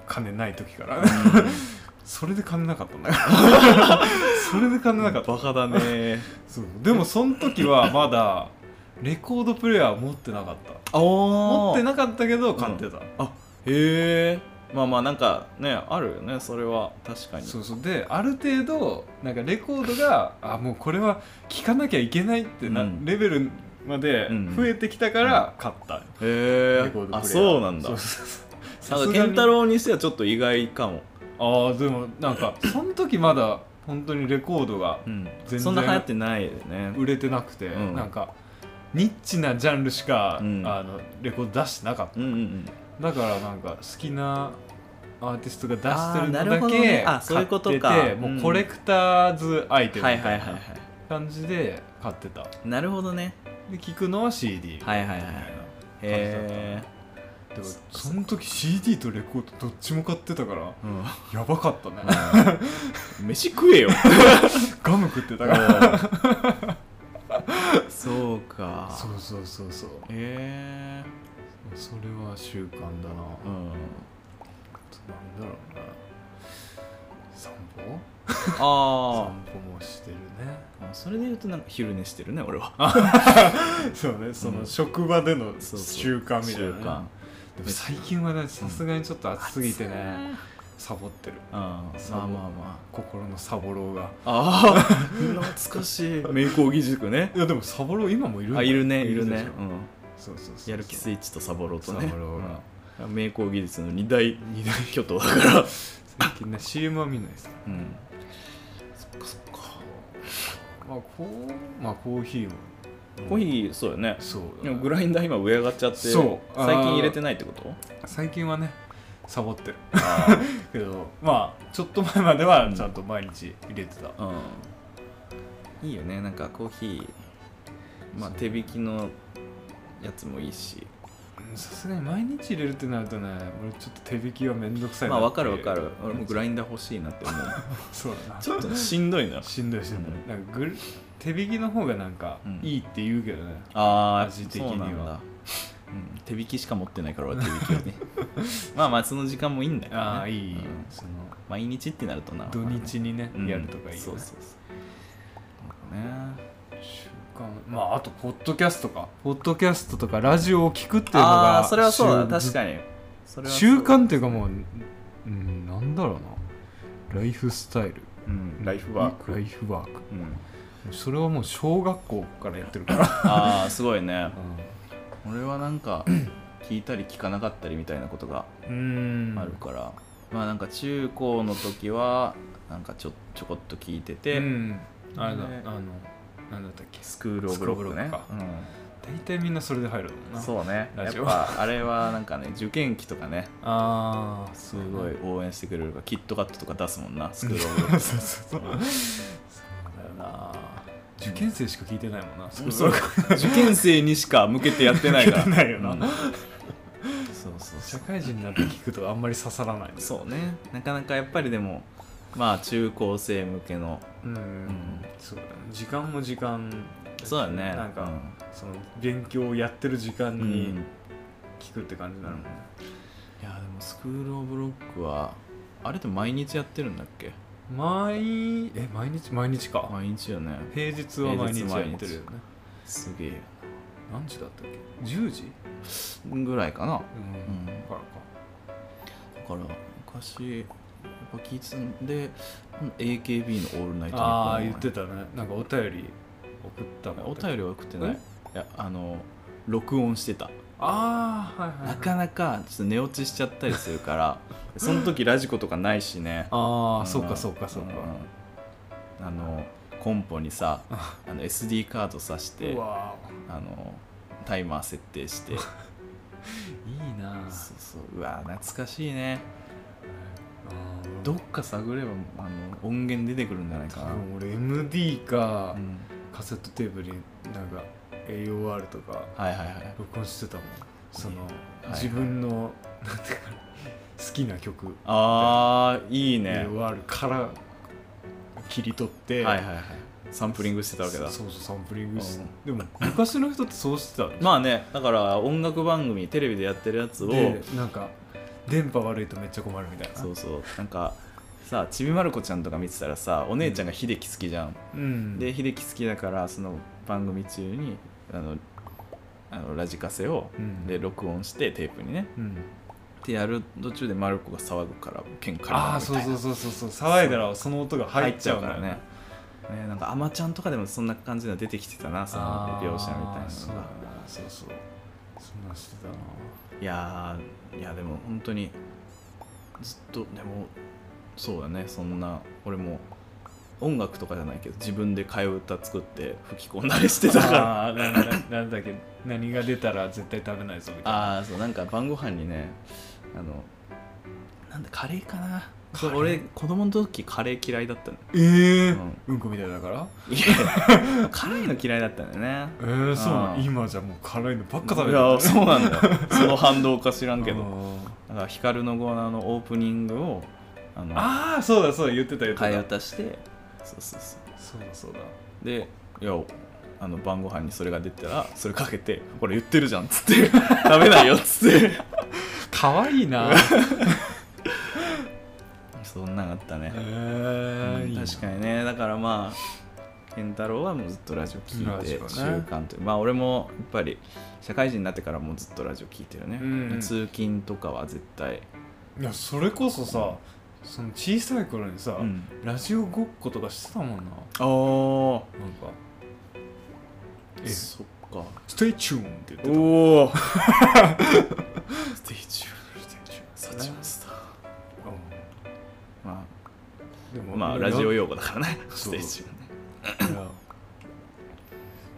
金ない時から、それで金なかったんだよ。それで金なかった。バカだね。そう。でもその時はまだレコードプレーヤー持ってなかった。あ持ってななかったけど買ってた、あへえまあまあなんかねあるよねそれは。確かに。そうそう。である程度なんかレコードがあもうこれは聴かなきゃいけないってな、うん。レベルまでうん増えてきたから買った、へえレコードプレイヤーあそうなんだ。そうそうそう。なんか健太郎にしてはちょっと意外かも、ああでもなんかその時まだ本当にレコードがうん。全然そんな流行ってないよね。売れてなくて、うん。なんかニッチなジャンルしか、うん。あのレコード出してなかった。うんうんうん。だからなんか好きなアーティストが出してるのだけあそういうことか買っててうんもうコレクターズアイテムみたいなはいはいはいはい。感じで買ってた。なるほどね。で聞くのは CD みたいなはいはいはい。へでもその時 CD とレコードどっちも買ってたからえ、うん。やばかったね。飯食えよ。ガム食ってたから。そうか。そうそうそうそう。へえそれは習慣だな、うんなんだろうな。散歩？散あ歩もしてるね。あそれで言うとなんか昼寝してるね俺は。そうねそうん。の職場での習慣みたいなね、習慣。でも最近はねさすがにちょっと暑すぎてね、サボってる。うん。まあまあま心のサボろうが。あああ懐かしい。名工義塾ね。いやでもサボろう今もいるあいるねいるね。うん。そうそうそう。やる気スイッチとサボろうとね。サボろうが。うん名工技術の二大二大巨頭だから。最近ね CM は見ないです。うん。そっかそっか。まあこうまあコーヒーも。コーヒーそうよね。そう。でもグラインダー今上上がっちゃって最近入れてないってこと？最近はねサボってる。あ けどまあちょっと前まではちゃんと毎日入れてた、あうん。いいよね。なんかコーヒーまあ手引きのやつもいいし。うんさすがに毎日入れるってなるとね俺ちょっと手引きはめんどくさいなまあわかるわかる。俺もグラインダー欲しいなって思う。そうだなちょっとしんどいな。しんどいしんどい、うん。なんかぐる手引きの方がなんかうんいいって言うけどね、ああ味的には。そうなんだ。うん、手引きしか持ってないから俺手引きをね。まあまあその時間もいいんだけど、ね、ああいい、うん。その毎日ってなるとな。土日にね、うん。やるとかいいよね。そうそうそう。なんかねまああとポッドキャストか。ポッドキャストとかラジオを聞くっていうのがあそれはそうだ。習確かに。習慣っていうかもううんなんだろうな。ライフスタイル。うん、ライフワーク、ライフワーク。うん、それはもう小学校からやってるから、ああすごいね。う俺はなんか聞いたり聞かなかったりみたいなことがん。あるから、まあなんか中高の時はなんかちょちょこっと聞いてて、うん。あれだ、ねあのなんだったっけ？スクール・オブ・ロックね。大体みんなそれで入るもんう、な。んそうね。やっぱあれはなんかね受験期とかね。ああすごい応援してくれるからキットカットとか出すもんな スクール・オブ・ロック。そうそうそう。だよな。受験生しか聞いてないもんな。そうそう受験生にしか向けてやってないから。ないよな。うん。そうそうそ社会人になって聞くとあんまり刺さらないそうね。なかなかやっぱりでもまあ中高生向けの。うん、そうだね。時間も時間そうだね。なんか、うん。その勉強をやってる時間うん。に聞くって感じなの、いやでもスクール・オブ・ロックはあれって毎日やってるんだっけ？毎え毎日？毎日か。毎日よね。平日は毎日やってるよね。すげえ。何時だったっけ？10時？ぐらいかな。うん、ん。からか。だから昔ぱ聞いてたんで AKB の「オールナイトニッポン」ああ言ってたね。なんかお便り送ったもんお便りは送ってない。え？いやあの録音してた。ああはいはい、はい、なかなかちょっと寝落ちしちゃったりするから その時ラジコとかないしね。ああ、ん。そうかそうかそうか、うん。あのコンポにさ あの SD カード挿してあのタイマー設定して。いいなそうそう。うわ懐かしいねどっか探ればあの音源出てくるんじゃないかな、俺 MD か、うん。カセットテープになんか AOR とかはいはいはい。録音してたもん。その、はい自分のなんていうか好きな曲。あーいいね。AOR から切り取って、はいはいはい。サンプリングしてたわけだ。そうそうサンプリングして、うん。でも昔の人ってそうしてた。まあねだから音楽番組テレビでやってるやつをでなんか電波悪いとめっちゃ困るみたいな。そうそう。なんかさちびまる子ちゃんとか見てたらさお姉ちゃんが秀樹好きじゃん、うん。で秀樹好きだからその番組中にあのあのラジカセをうん。で録音してテープにね。うん。でやる途中でまる子が騒ぐから喧嘩にああそうそうそうそうそう。騒いだらその音が入っちゃうからね。ね。なんかあまちゃんとかでもそんな感じの出てきてたなその描写みたいなのが。そうそう。そんなんしてたな。いやーいやでも本当にずっとでもそうだねそんな俺も音楽とかじゃないけど自分で替え歌作って吹き込んだりしてたから。あーなんだなんだっけ何が出たら絶対食べないぞみたいな。ああそうなんか晩ご飯にねあのなんだカレーかなそう俺子供の時カレー嫌いだったの。ええうん。うんこみたいだから？いや辛いの嫌いだったんだよね。えー、そうなの？今じゃもう辛いのばっか食べていやそうなんだよ。その反動か知らんけど。あだから光のゴーナーのオープニングをあのあーそうだそうだ言ってた言ってた。替え歌して。そうそうそそうだそうだ。うでいやあの晩ご飯にそれが出たらそれかけて「これ言ってるじゃん」っつって「食べないよ」っつって。可愛いなそんなんあったね、えうん確かにね。だからまあ健太郎はもうずっとラジオ聞いて習慣というまあ俺もやっぱり社会人になってからもうずっとラジオ聞いてるね、うん通勤とかは絶対、いやそれこそさその小さい頃にさ、うん、ラジオごっことかしてたもんな。なんか。ああえそっか「 stay tune」って言ってた。おおステー。ジサチモンスターまでもあまあラジオ用語だからね。ステージはね。いや。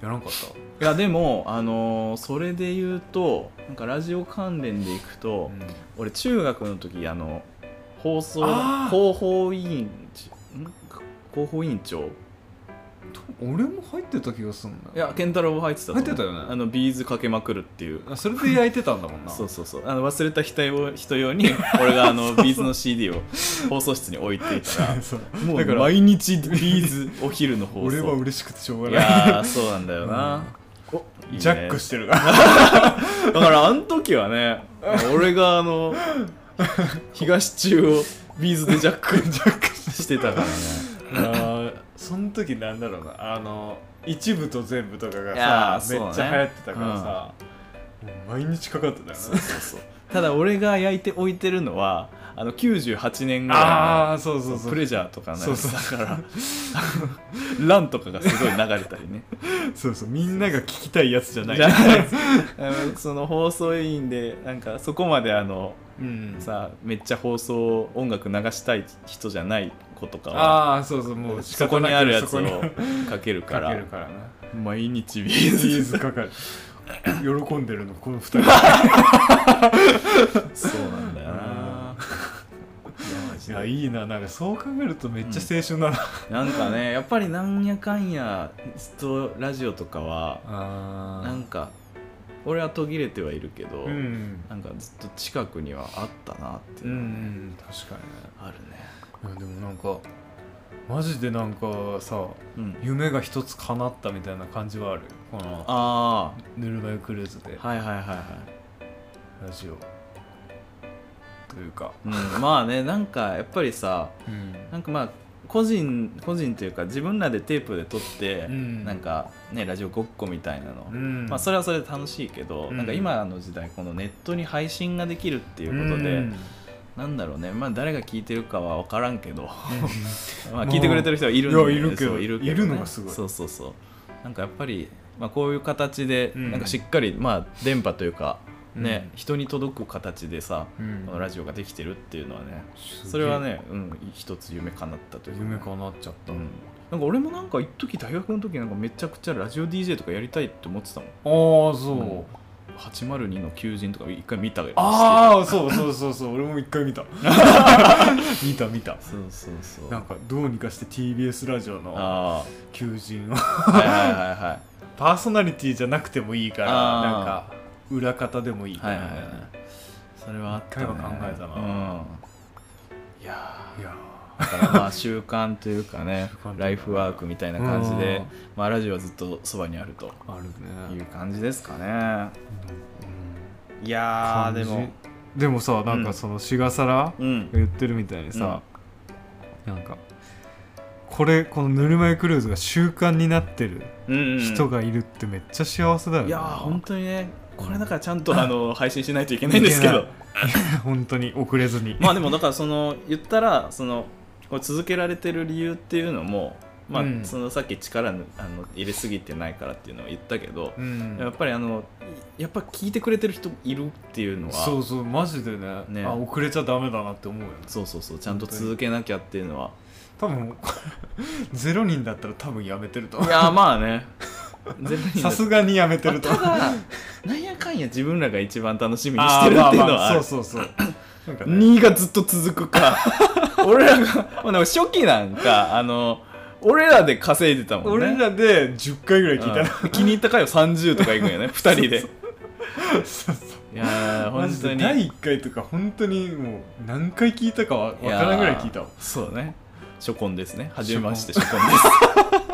やらんかったいやでもあのーそれで言うとなんかラジオ関連でいくと、俺中学の時あの放送あー。広報委員ん？広報委員長俺も入ってた気がするんだいや健太郎も入ってた入ってたよね。あの B'z かけまくるっていう。あそれで焼いてたんだもんな。そうそうそう。あの忘れた人用人用に俺があの B'z の CD を放送室に置いていたら そう。もうだから毎日ビーズお昼の放送。俺は嬉しくてしょういがない。やーそうなんだよな、おいいね。ジャックしてる。か らだからあの時はね俺があの東中をビーズでジャックジャック。してたからねその時なんだろうな。あの一部と全部とかがいやーさ、めそうね。っちゃ流行ってたからさ、もう毎日かかってたよね。そうそうそう。ただ俺が焼いて置いてるのはあの98年ぐらいのああそうそうそう。プレジャーとかのやつそうそうだから。ランとかがすごい流れたりね。そうそう。みんなが聞きたいやつじゃない。じゃあのその放送委員でなんかそこまであのうん。さめっちゃ放送音楽流したい人じゃない子とかはああそうそうもう仕そこにあるやつをかけるかからけるからな。毎日ビビーズーズかかる。喜んでるのこの二人。そうなんだよな。いやいいな。なんかそう考えるとめっちゃ青春だな、なんかねやっぱりなんやかんやずっとラジオとかはあなんか俺は途切れてはいるけど、うん。なんかずっと近くにはあったなってういうのはん確かあるね。にねいやでもなんかマジでなんかさうん。夢が一つ叶ったみたいな感じはある？このあぬるま湯クルーズで。あはいはいはいはい。ラジオ。というか、うん、まあねなんかやっぱりさなんかまあ個人個人というか自分らでテープで撮って、うん。なんかねラジオごっこみたいなの、うん。まあそれはそれで楽しいけど、うん。なんか今の時代このネットに配信ができるっていうことで、うんなんだろうね。まあ誰が聞いてるかは分からんけど。まあまあ聞いてくれてる人はいるんで。いやいるけどいるけど、いるのがすごい。そうそうそう。なんかやっぱり、まあ、こういう形で、うん。なんかしっかりまあ電波というかね、うん。人に届く形でさ、うん。このラジオができてるっていうのはねそれはね、うん、一つ夢叶ったというか。夢かなっちゃった、うん、なんか俺もなんか一時大学の時なんかめちゃくちゃラジオ DJ とかやりたいって思ってたもん。ああそう、うん802の求人とか一回見たりああそうそうそうそう。俺も一回見た。見た見た。そうそうそう。なんかどうにかして TBS ラジオのあ求人を。あはいはいはいはい。パーソナリティじゃなくてもいいからなんか裏方でもいいから。はいはいはいそれはあったね。一回は考えたな。うん、いやだからまあ習慣というかねライフワークみたいな感じでうん。まあラジオはずっとそばにあると。ーあるね。いう感じですかね。うん。いやでも。でもさなんかその志賀沙羅うん。言ってるみたいにさ、なんかこれこのぬるま湯クルーズが習慣になってるうんうん人がいるってめっちゃ幸せだよね。いやー本当にねこれだからちゃんとあの配信しないといけないんですけど。本当に遅れずに。まあでもだからその言ったらそのこれ続けられてる理由っていうのもまあ、うん。そのさっき力のあの入れすぎてないからっていうのを言ったけど、うん。やっぱりあのやっぱ聞いてくれてる人いるっていうのはそうそうマジでね。ね。あ遅れちゃダメだなって思うよね。そうそうそうちゃんと続けなきゃっていうのは。多分 ゼロ人だったら多分やめてるといやーまあね。さすがにやめてるとただなんやかんや自分らが一番楽しみにしてるっていうのはある。そうそうそう なんかね。2がずっと続くか。俺らが、まあ、でも初期なんかあの俺らで稼いでたもんね。俺らで10回ぐらい聞いた。らうん。気に入った回を30とかいくんよね。2人で。そうそういやーマ本当に。第1回とか本当にもう何回聞いたかわわからんぐらい聞いたわ。そうね。初婚ですね。初めまして初婚です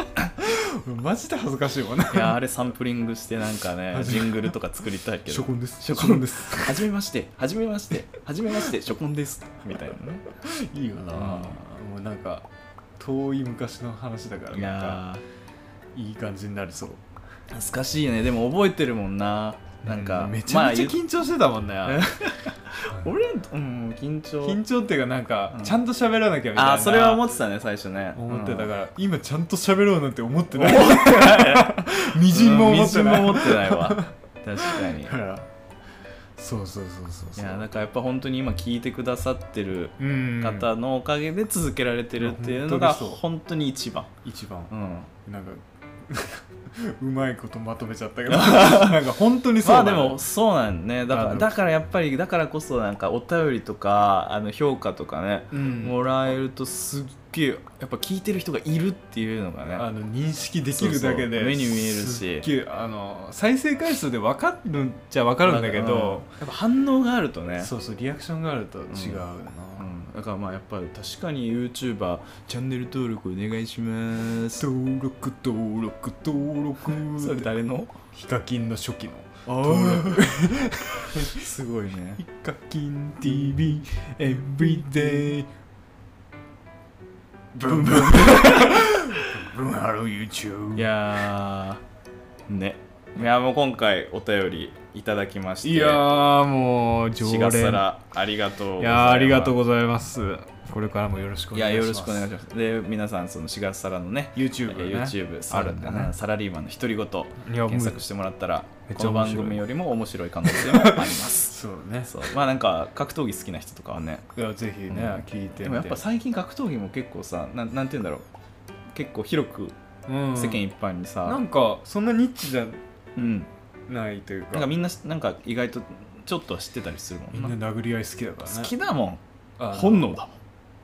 マジで恥ずかしいもんね。いやーあれサンプリングしてなんかね初ジングルとか作りたいけど。初婚です。初婚。です。はじめまして。はじめまして。はじめまして。初婚です。みたいなね。いいよな。もうなんか遠い昔の話だからいなんかやいい感じになりそう。ー懐かしいよね。でも覚えてるもんななんか、めちゃめちゃまあ緊張してたもんね、俺うん 緊張。緊張っていうかなんかうん。ちゃんと喋らなきゃみたいな。あーそれは思ってたね最初ね。思ってたからら今ちゃんと喋ろうなんて思ってない。思ってないみじんも思ってない。みじんも思ってないわ。確かに。そうそうそうそういそう。やだからやっぱ本当に今聞いてくださってるうん。方のおかげで続けられてるっていうのが本当に一番。一番。うん。なんか うまいことまとめちゃったけど。なんか本当にそうだねまあでもそうなんね。だからだからやっぱりだからこそなんかお便りとかあの評価とかね、うん。もらえるとすっげえやっぱ聞いてる人がいるっていうのがねあの認識できるだけで目に見えるし。すっげえあの再生回数で分かるんじゃ分かるんだけど、うん。やっぱ反応があるとね。そうそうリアクションがあると違うよな、うん、だからまあやっぱり確かに YouTuber チャンネル登録お願いします。登録登録登録。それ誰の？ヒカキンの初期の。すごいね。ヒカキン TV Everyday ブンブン。ブンハロー YouTube いやーねいやもう今回お便りいただきましていやーもう常し連。がさらありがとういやーありがとうございます。これからもよろしくおい願いします。やよろしくお願いします。で皆さんそのしがさらのね YouTube ね。YouTube あるんだね。サラリーマンの独り言検索してもらったらこの番組よりも面白い可能性もあります。そうね。そう。まあなんか格闘技好きな人とかはね。いやぜひね、うん。聞いてでもやっぱ最近格闘技も結構さなんなんて言うんだろう。結構広くうん。世間一般にさ、なんかそんなニッチじゃうん、ないというか。なんかみんななんか意外とちょっと知ってたりするもんな。みんな殴り合い好きだからね。好きだもん。本能だ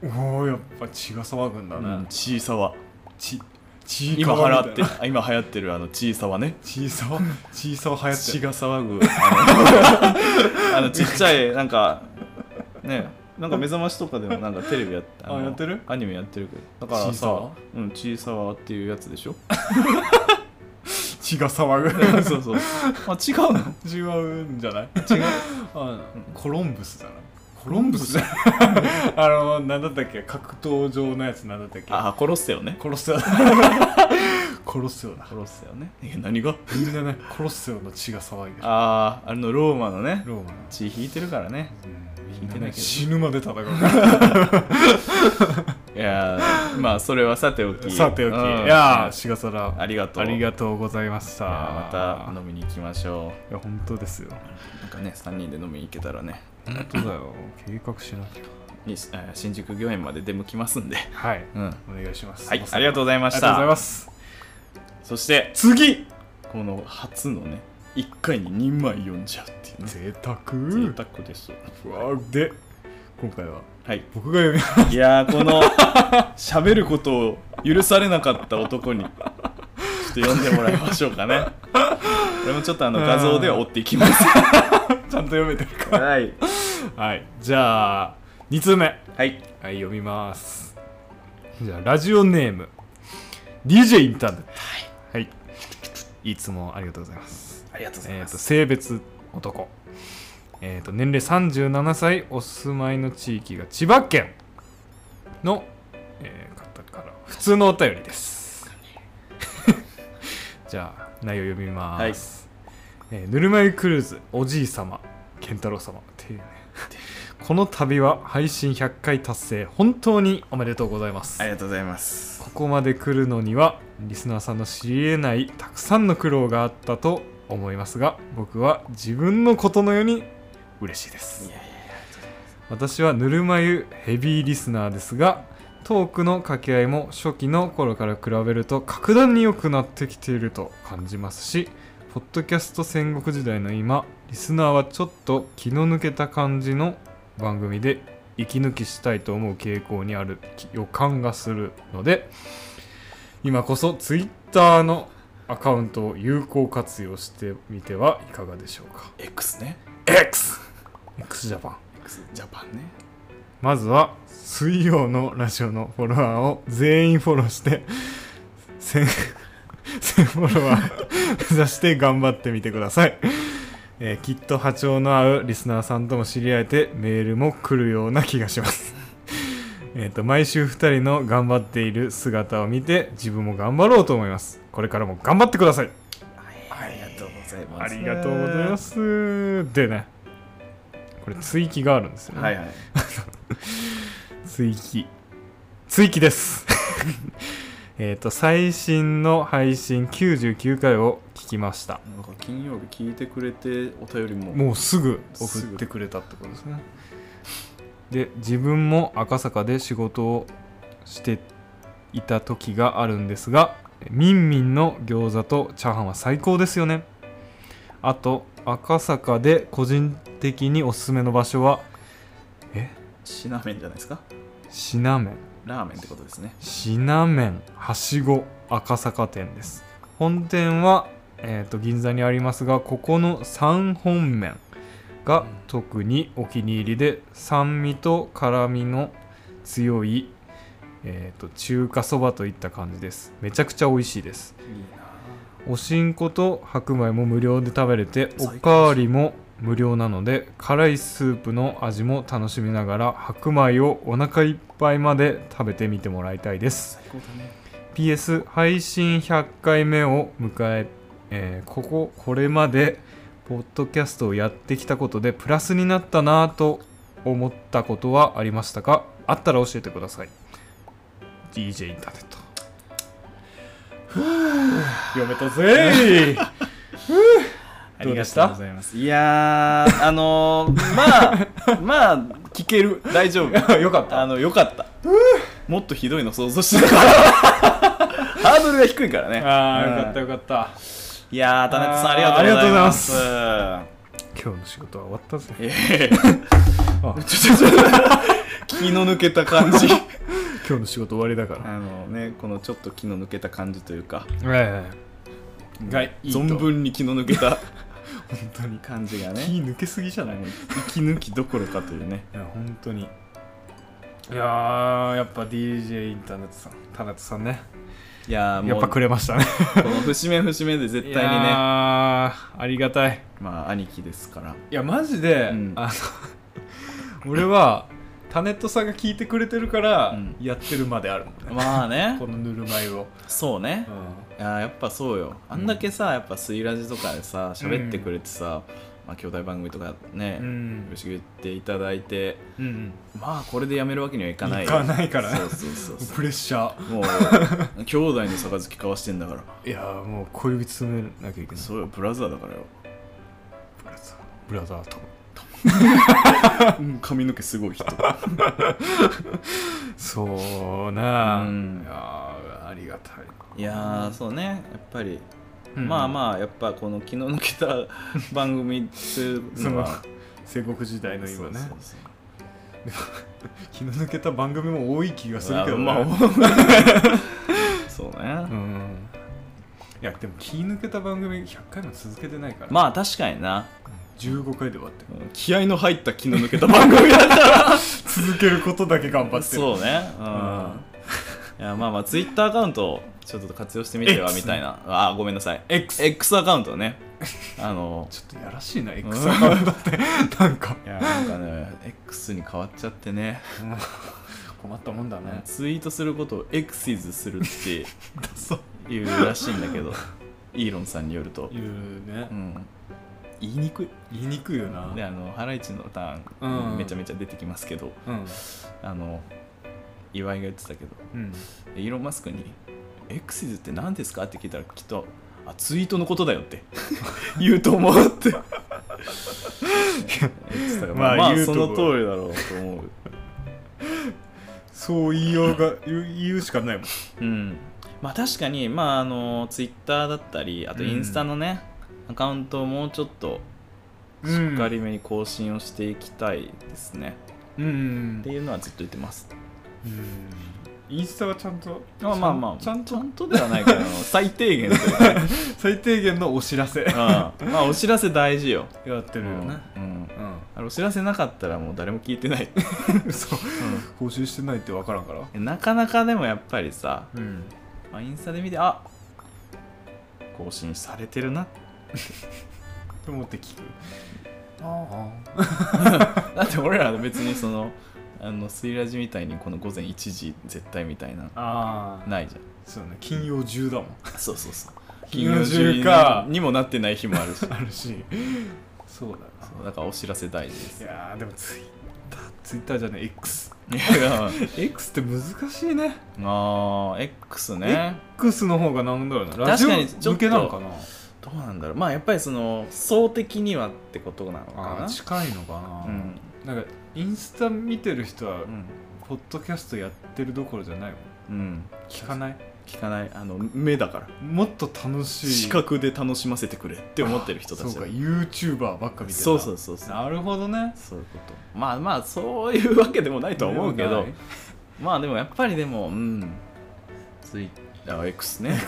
おおやっぱ血が騒ぐんだもん、うんね、ちいさわ血血今川払って今流行ってるあのちいさわね。血さわ血さわ流行って血る。が騒ぐ。あのあのちっちゃいなんかねなんか目覚ましとかでもなんかテレビやっあやってる？アニメやってるけど。だからさうんちいさわっていうやつでしょ？血が騒ぐ。そうそう あ違うの？違うんじゃない？違う。あコロンブスだな。コロンブス？あのなんだったっけ？格闘場のやつなんだったっけ？あ殺せよね。殺せよ殺せよな殺せよね。え何が？みんなね殺せよの血が騒いでる。あああれのローマのね。ローマの。血引いてるからね。うん。聞いてないけど。死ぬまで戦ういやーまあそれはさておき。さておき、うん。いやーしがさらありがとう。ありがとうございました。また飲みに行きましょいや本当ですよ。うなんかね3人で飲みに行けたらね。本当だよ。計画しなきゃ。新宿御苑まで出向きますんで。はい。うん。お願いします。はいありがとうございました。ありがとうございます。そして次！この初のね1回に2枚読んじゃうっていうね。贅沢。贅沢です。うわで今回は？はい。僕が読みます。いやーこの喋ることを許されなかった男にちょっと読んでもらいましょうかね。これもちょっとあの画像では追っていきます。ちゃんと読めてるかはい。はい。じゃあ2通目。はい。はい読みます。じゃあラジオネーム。DJ インターネット。はい、い、つもありがとうございます。ありがとうございえー、とます、性別男、えー、と年齢37歳お住まいの地域が千葉県の、えー方から普通のお便りです。じゃあ内容読みます、えーぬるま湯クルーズおじい様健太郎様。っていうね。この度は配信100回達成本当におめでとうございます。ありがとうございます。ここまで来るのにはリスナーさんの知り得ないたくさんの苦労があったと思いますが僕は自分のことのように嬉しいです。私はぬるま湯ヘビーリスナーですがトークの掛け合いも初期の頃から比べると格段に良くなってきていると感じますしポッドキャスト戦国時代の今リスナーはちょっと気の抜けた感じの番組で息抜きしたいと思う傾向にある予感がするので今こそ Twitter のアカウントを有効活用してみてはいかがでしょうか？X ね。X! X ジャパン X ジャパンね。まずは水曜のラジオのフォロワーを全員フォローして1000 1000 フォロワー目指して頑張ってみてください、えーきっと波長の合うリスナーさんとも知り合えてメールも来るような気がします。えーと毎週2人の頑張っている姿を見て自分も頑張ろうと思います。これからも頑張ってくださいありがとうございます。ありがとうございます。でねこれ追記があるんですよね、はいはい。追記。追記です。えっと最新の配信99回を聞きました。なんか金曜日聞いてくれてお便りも。もうすぐ送ってくれたってことですね。で自分も赤坂で仕事をしていた時があるんですがみんみんの餃子とチャーハンは最高ですよね。あと赤坂で個人的におすすめの場所は？え？シナメンじゃないですか？シナメン。ラーメンってことですね。シナメン。はしご。赤坂店です。本店は、えー、と銀座にありますがここの3本麺が特にお気に入りで酸味と辛みの強い、えー、と中華そばといった感じです。めちゃくちゃ美味しいです。おしんこと白米も無料で食べれておかわりも無料なので辛いスープの味も楽しみながら白米をお腹いっぱいまで食べてみてもらいたいです。ね。PS 配信100回目を迎ええーこここれまでポッドキャストをやってきたことでプラスになったなぁと思ったことはありましたか？あったら教えてください。DJ インターネット読めたぜ あどうでしたりがとうございます。いやーあのー、まあまあ聞ける。大丈夫。ー よかった。あのよかった。もっとひどいの想像してた。か らハードルが低いからね。あーうんよかったよかった。いやー田中さんあーありがとうございます。あ今日の仕事は終わったぜ。いやいやあ。ちょちょちょ気の抜けた感じ。今日の仕事終わりだから。あのねこのちょっと気の抜けた感じというか。ええがいい。と存分に気の抜けた本当に。感じがね。気抜けすぎじゃない？い。息抜きどころかというね。や本当に。いやーやっぱ DJ インターネットさんタナットさんね。いやーもう。やっぱくれましたね。この節目節目で絶対にね。ありがたい。まあ兄貴ですから。いやマジで、うん。あの 俺はタネットさんが聞いてくれてるからうん。やってるまであるもんね、まあね。このぬるま湯を、そうね。ういやーやっぱそうよ。あんだけさやっぱスイラジとかでさ喋ってくれてさ、まあ兄弟番組とかね、ん。よ言っていただいてうんうん。まあこれでやめるわけにはいかない。よいかないから。ねそうそうそうそプレッシャー。うもう兄弟の杯交わしてんだからいやーもう小指詰めなきゃいけないそうよブラザーだからよ、ブラザーブラザーとうん、髪の毛すごい人そうなあ、うんいやーありがたいいやーそうねやっぱり、うん。まあまあやっぱこの気の抜けた番組っていうのは。戦国時代の今ね。気の抜けた番組も多い気がするけどね、まあ そうね、うん。いやでも気抜けた番組100回も続けてないから、まあ確かにな。15回で終わってる。気合の入った気の抜けた番組だから。続けることだけ頑張ってる。そうね。うん、いやまあまあツイッターアカウントをちょっと活用してみては X みたいな。あごめんなさい。X X アカウントね。あの ちょっとやらしいな X アカウントって。なんか。いやなんかね X に変わっちゃってね。困ったもんだね。ツイートすることを X's するっていうらしいんだけど。イーロンさんによると、言うね。うん、言いにくい。言いにくいよな。であのハライチのターン、うん。めちゃめちゃ出てきますけど。うん。あの岩井が言ってたけど。うん。イーロン・マスクに「X's って何ですか?」って聞いたらきっと「あツイートのことだよ」って。言うと思うって。まあ、まあその通りだろうと思う。そう言いようが言うしかないもん。うん。まあ確かにまああのツイッターだったりあとインスタのね、アカウントをもうちょっとしっかりめに更新をしていきたいですね、うん。っていうのはずっと言ってますインスタはちゃんと？まあまあまあちゃんと？ちゃんとではないけど 最低限というか。ね最低限のお知らせ。うん。まあお知らせ大事よ。やってるよね。うん。うん。うあれお知らせなかったらもう誰も聞いてない、う更新してないって分からんから。うんなかなかでもやっぱりさ、うん。まあ、インスタで見てあ更新されてるな。と思って聞く。あだって俺ら別にそのあのスイラジみたいにこの午前1時絶対みたいなああないじゃん。そうね金曜10だもん。そうそうそう。金曜10か。にもなってない日もあるし。あるし。そうだそうだからお知らせ大事です。いやーでもツイッターツイッターじゃね X いや X って難しいね。あー X ね。X の方がなんだろうな。ラジオ向けなのかな。どうなんだろう。まあやっぱりその層的にはってことなのかな。近いのかな、うん。なんかインスタ見てる人は、うん。ポッドキャストやってるどころじゃないもん。うん。聞かない？聞かない。あの目だから。もっと楽しい。視覚で楽しませてくれって思ってる人たちだそうか。YouTuber ばっか見てたそうそうそうそう。なるほどね。そういうこと。まあまあそういうわけでもないとは思うけど。でもない。まあでもやっぱりでもうん。ツイあ X ね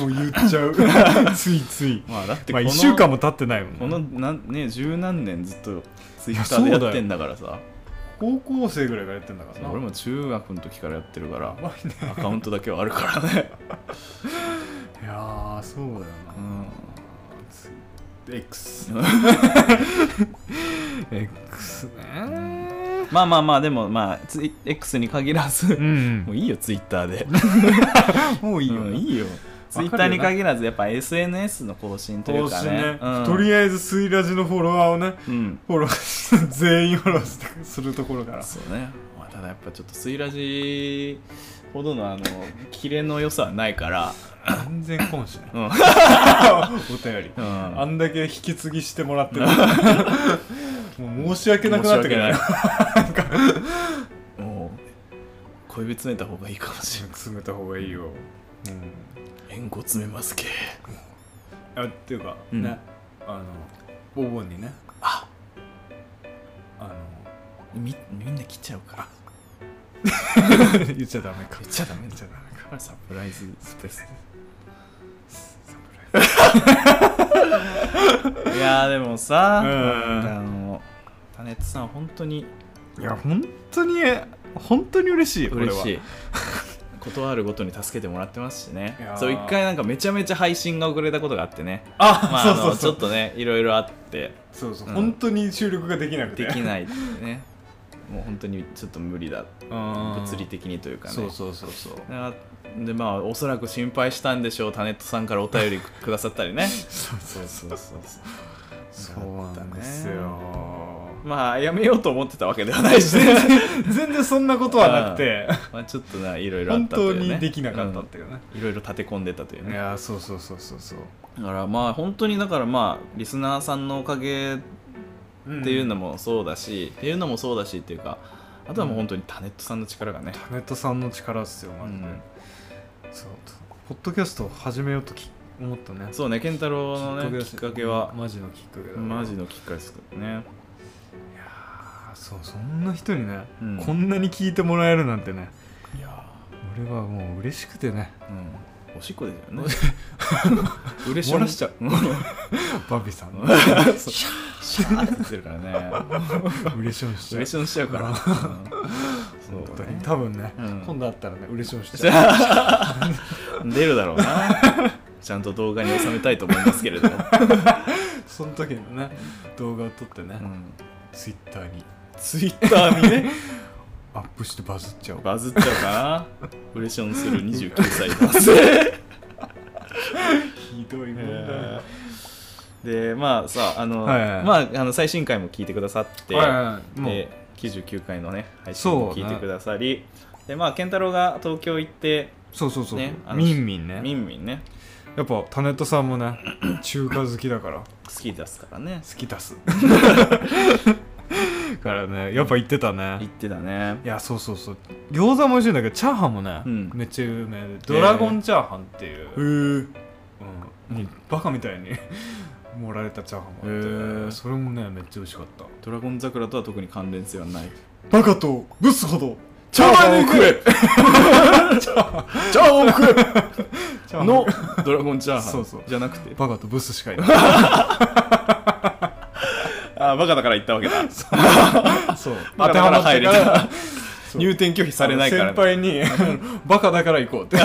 もう言っちゃう。ついつい。まあだってまあこの1週間も経ってないもんね。このなんね十何年ずっとツイッターでやってんだからさ。高校生ぐらいからやってんだからな。俺も中学の時からやってるから。ねアカウントだけはあるからね。い いやーそうだよな、うん。つ X X ね。まあまあまあでもまあツイ X に限らず、うんもういいよツイッターで。もういいよ、うんいいよツイッターに限らずやっぱ SNS の更新というかね。ね、うん。とりあえずスイラジのフォロワーをねうん。フォローし全員フォローするところから。そうね、まあ、ただやっぱちょっとスイラジほどのあのキレの良さはないから。全然今週ね。うん、お便り。うん。あんだけ引き継ぎしてもらってる。もう申し訳なくなってくる もう小指詰めた方がいいかもしれない。詰めた方がいいよ、円弧詰めますけ。うん、あっていうか、うん。ねあのお盆にね。あ。あのみみんな来ちゃうから。言っちゃダメか。言っちゃダメ言っちゃダメか。サプライズスペース。いやーでもさ、うん。なんかあのタネットさん本当にいや本当に本当に嬉しいよこれは。嬉しい断るごとに助けてもらってますしね。そう一回なんかめちゃめちゃ配信が遅れたことがあってね。あ、まあ、そうあそうそう。ょっとねいろいろあって。そうそう、うん。本当に収録ができなくて。できないってね。もう本当にちょっと無理だ。物物理的にというかね。そうそうそうそう。あでまあおそらく心配したんでしょう。タネットさんからお便りくださったりね。そうそうそうそう。そうなんですよまあやめようと思ってたわけではないし。ね全然そんなことはなくて。まあちょっとないろいろあっ本当たというね。にできなかったっていうね、いろいろ立て込んでたといういねやそうそうそうそうそう。だからまあ本当にだからまあリスナーさんのおかげっていうのもそうだし、っていうのもそうだしっていうかあとはもう本当にタネットさんの力がね、タネットさんの力っすよマジで、うん。そう。ポッドキャストを始めようとき思ったね。そうね健太郎のねだきっかけは。マジのきっかけだマジのきっかけですからねそうそんな人にね、うん。こんなに聞いてもらえるなんてね。いや俺はもう嬉しくてね。うん。おしっこですよね。嬉し漏らしちゃう。う んバビさん。のシャーって言ってるからね。嬉しょんしちゃう。嬉しょんしちゃうから、うん。本そう多分ね、うん。今度会ったらね嬉しょんしちゃう。出るだろうな。ちゃんと動画に収めたいと思いますけれども、その時のね動画を撮ってね、うん、ツイッターにツイッターにね アップしてバズっちゃおう。バズっちゃうかな。ウレションする29歳男性ひどいもんだ。よでまあさあの、はいはい。まああの最新回も聞いてくださって、はいはいはい。もう。で99回のね配信も聞いてくださり、でまあ健太郎が東京行ってそうそうそう、ねあのみんみんね。みんみんね。やっぱタネットさんもね中華好きだから。好きですからね。好き出す からねやっぱ言ってたね。行ってたね。いやそうそうそう。餃子も美味しいんだけどチャーハンもね、うん。めっちゃ有名でドラゴンチャーハンっていう、へえうん、もうバカみたいに 盛られたチャーハンもあって、へー。それもねめっちゃ美味しかった。ドラゴン桜とは特に関連性はない。バカとブスほどチャーハンを食え。チャーハンを食チャーハンえ。のドラゴンチャーハンそうそう。じゃなくて。バカとブスしかいない あバカだから言ったわけだ。そう。バカだから入れた。そう入店拒否されないから先輩にバカだから行こうって。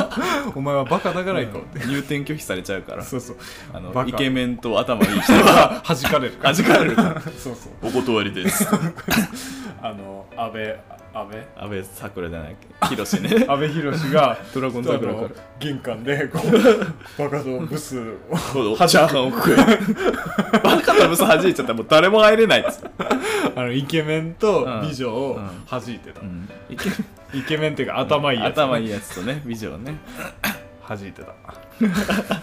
お前はバカだから行こうって。入店拒否されちゃうから。そうそう。あのイケメンと頭いい人は 弾かれる弾かれるそうそう。お断りです。あの安倍安倍？安倍桜じゃないヒロシね。安倍博がドラゴンあ桜かの玄関でこうバカとブスをらチャーハンを食え。バカとブス弾いちゃったらもう誰も入れないっつって。あのイケメンとうん美女をうん。弾いてた、うん。イケ イケメンっていうか頭いいやつ、頭いいやつとね美女をね。弾いてた。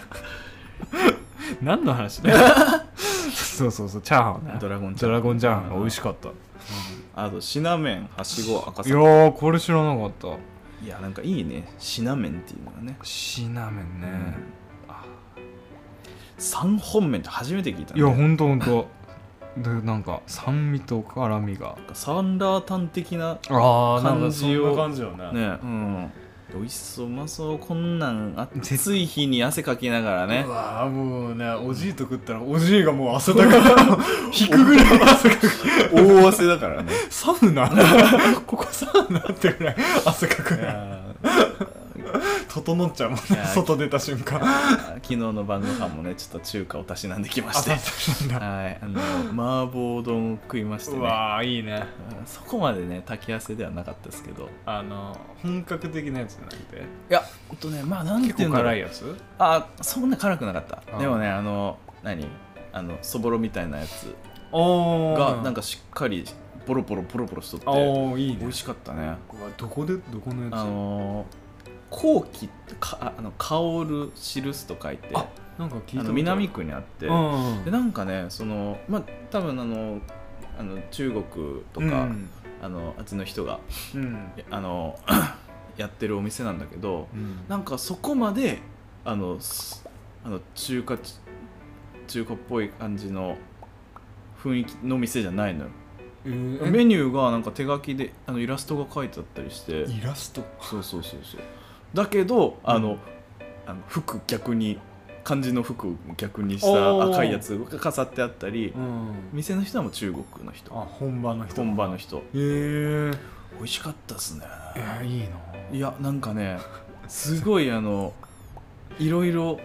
何の話ね そうそうそうチャーハンね。ドラゴンチャーハン。が美味しかった、あとシナメンはしご赤さいやーこれ知らなかった。いやなんかいいね。シナメンっていうのがね。シナメンね、3本麺って初めて聞いたね。いやほんとほんとでなんか酸味と辛みが。サンラータン的なあーなんかそんな感じよね。ね。うん。美味しそう。うまそうこんなん暑い日に汗かきながらね。うわーもうねおじいと食ったらおじいがもう汗だ く引くぐらい汗かく。大汗だからね。サウナ？ここサウナってぐらい汗かくね 整っちゃうもんね外出た瞬間。昨日の晩ご飯もねちょっと中華をたしなんできまあしてはいあの麻婆丼を食いましてうねわーいいね。うんそこまでね炊き汗ではなかったですけど。あの本格的なやつじゃなくて。いやほんとねまあなんていうんだ辛いやつ？あそんな辛くなかった。あでもねあの何？あのそぼろみたいなやつ。おがなんかしっかりポロポロポロポロしとって。いいね。美味しかったね。うわどこでどこのやつ？あの後期かあの香る印と書いてあなんか聞いた南区にあってうんでなんかねそのまあ多分あのあの中国とか、うん。あのあっちの人がうん。あの やってるお店なんだけどうん。なんかそこまであのすあの中華中華っぽい感じの雰囲気の店じゃないのよ。えーメニューがなんか手書きであのイラストが書いてあったりして。イラスト。そうそうそうそうだけどあの,、うん。あの服逆に漢字の服を逆にしおたー。赤いやつが飾ってあったりうん。店の人はもう中国の人。あ本場の人。本場の人。へえ美味しかったっすね。いやいいな。いやなんかねすごいあのいろいろ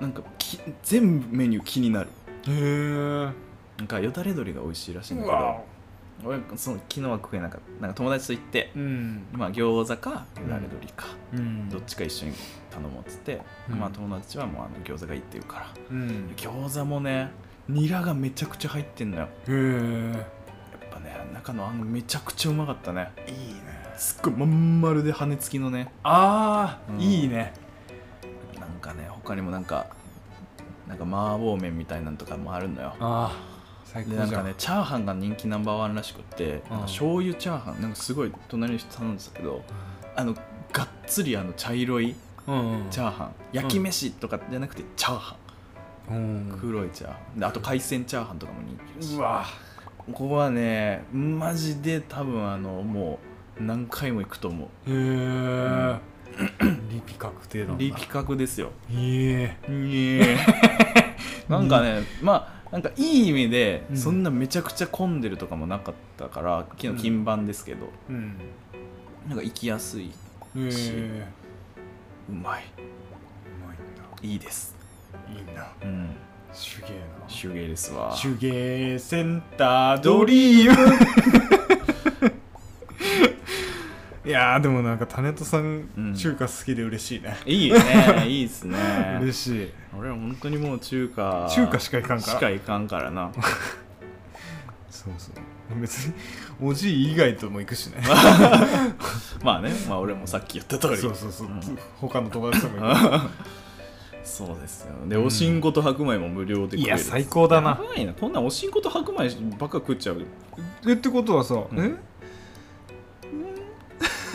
なんかき全部メニュー気になる。へえなんかよだれ鶏が美味しいらしいんだけど俺その昨日は食えなかった。なんか友達と行ってうん。まあ餃子かよだれ鶏か、うん。どっちか一緒に頼もうっつって、うん。まあ友達はもうあの餃子がいいって言うから。うん。餃子もねニラがめちゃくちゃ入ってんのよ。へえ。やっぱね中のあんめちゃくちゃうまかったね。いいね。すっごいまん丸で羽根付きのね。ああ、うん。いいね。なんかね他にもなんかなんか麻婆麺みたいなんとかもあるのよ。ああ最高なんかねチャーハンが人気ナンバーワンらしくって、うん。醤油チャーハンなんかすごい隣の人頼んでたけどあのがっつりあの茶色いうんうん。チャーハン焼き飯とかじゃなくてチャーハン、うん。黒いチャーハン。であと海鮮チャーハンとかも人気だしうわ。ここはねマジで多分あのもう何回も行くと思う。へえリピ確定だなリピ格ですよ。いいえ。なんかねまあなんかいい意味でうん。そんなめちゃくちゃ混んでるとかもなかったから昨日金番ですけど、うん。なんか行きやすいへえ。うまい。うまいいいですいいな。うん。手芸な。手芸ですわ。手芸センタードリームいやーでもなんかタネットさん、うん。中華好きで嬉しいね。いいねいいっすね。嬉しい。俺は本当にもう中華中華しか行かんから。しか行かんからな。そうそう。別におじい以外とも行くしね。まあねまあ俺もさっき言った通り。そうそうそう、ん。他の友達とも行く。そうですよ。で、うんおしんこと白米も無料で食えるいや最高だな。こんなんおしんこと白米ばっか食っちゃう。よえってことはさ、ん。え？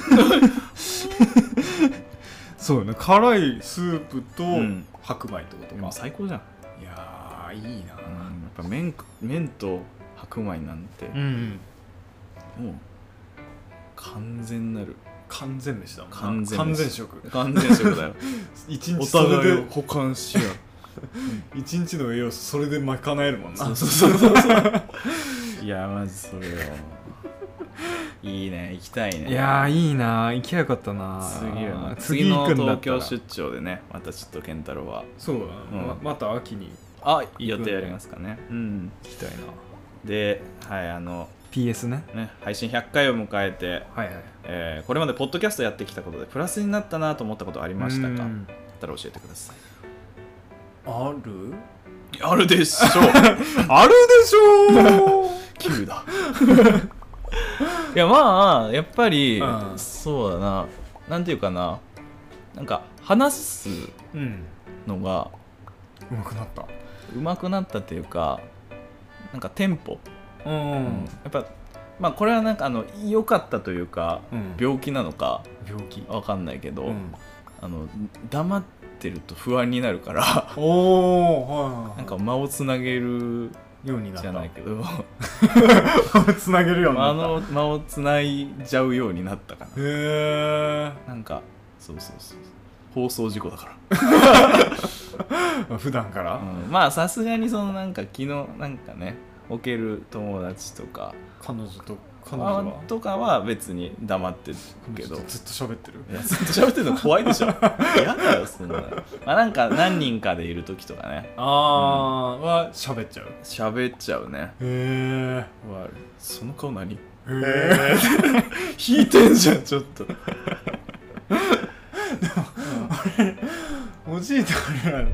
そうよね辛いスープとうん。白米ってことでもか、最高じゃん、いやーいいな。うん、やっぱ麺麺と白米なんて、うんもう。完全なる。完全飯だもんな。完全飯。完全食。完全食だよ。一お日それ互いを。で補完し合う。一日の栄養素それで賄えるもんな。そうそうそうそう。いやマジそれよいいね行きたいね。いやーいいな行きゃよかったな次よな次次の東京出張でねまたちょっと健太郎は。そうだな、うん。ままた秋にあ予定ありますかね。うん。行きたいな。ではいあの PS ね。ね配信100回を迎えて、はいはい。えーこれまでポッドキャストやってきたことでプラスになったなと思ったことありましたか？たら教えてください。ある？あるでしょう。あるでしょう。急だ いやまあやっぱり、うん。そうだな。なんていうかな。なんか話すうん。のがうまくなった。上手くなったっていうかなんかテンポ、うん、やっぱまあこれはなんかあの良かったというか、うん。病気なのか病気。わかんないけど、うん。あの黙ってると不安になるから。おおはいはいはい。なんか間をつなげるようになったじゃないけど。つなげるようになあった。の間をつないじゃうようになったかへえななんかそうそうそう放送事故だから、普段から？うん。まあさすがにそのなんか昨日なんかね置ける友達とか。彼女と彼女は。とかは別に黙ってるけど。ずっと喋ってる。いやずっと喋ってるの怖いでしょ。嫌だよそんな。のまあなんか何人かでいる時とかね。ああは喋っちゃう。へ喋っちゃうね。えわその顔何？へえ 引いてんじゃんちょっと。おじいと俺らうん。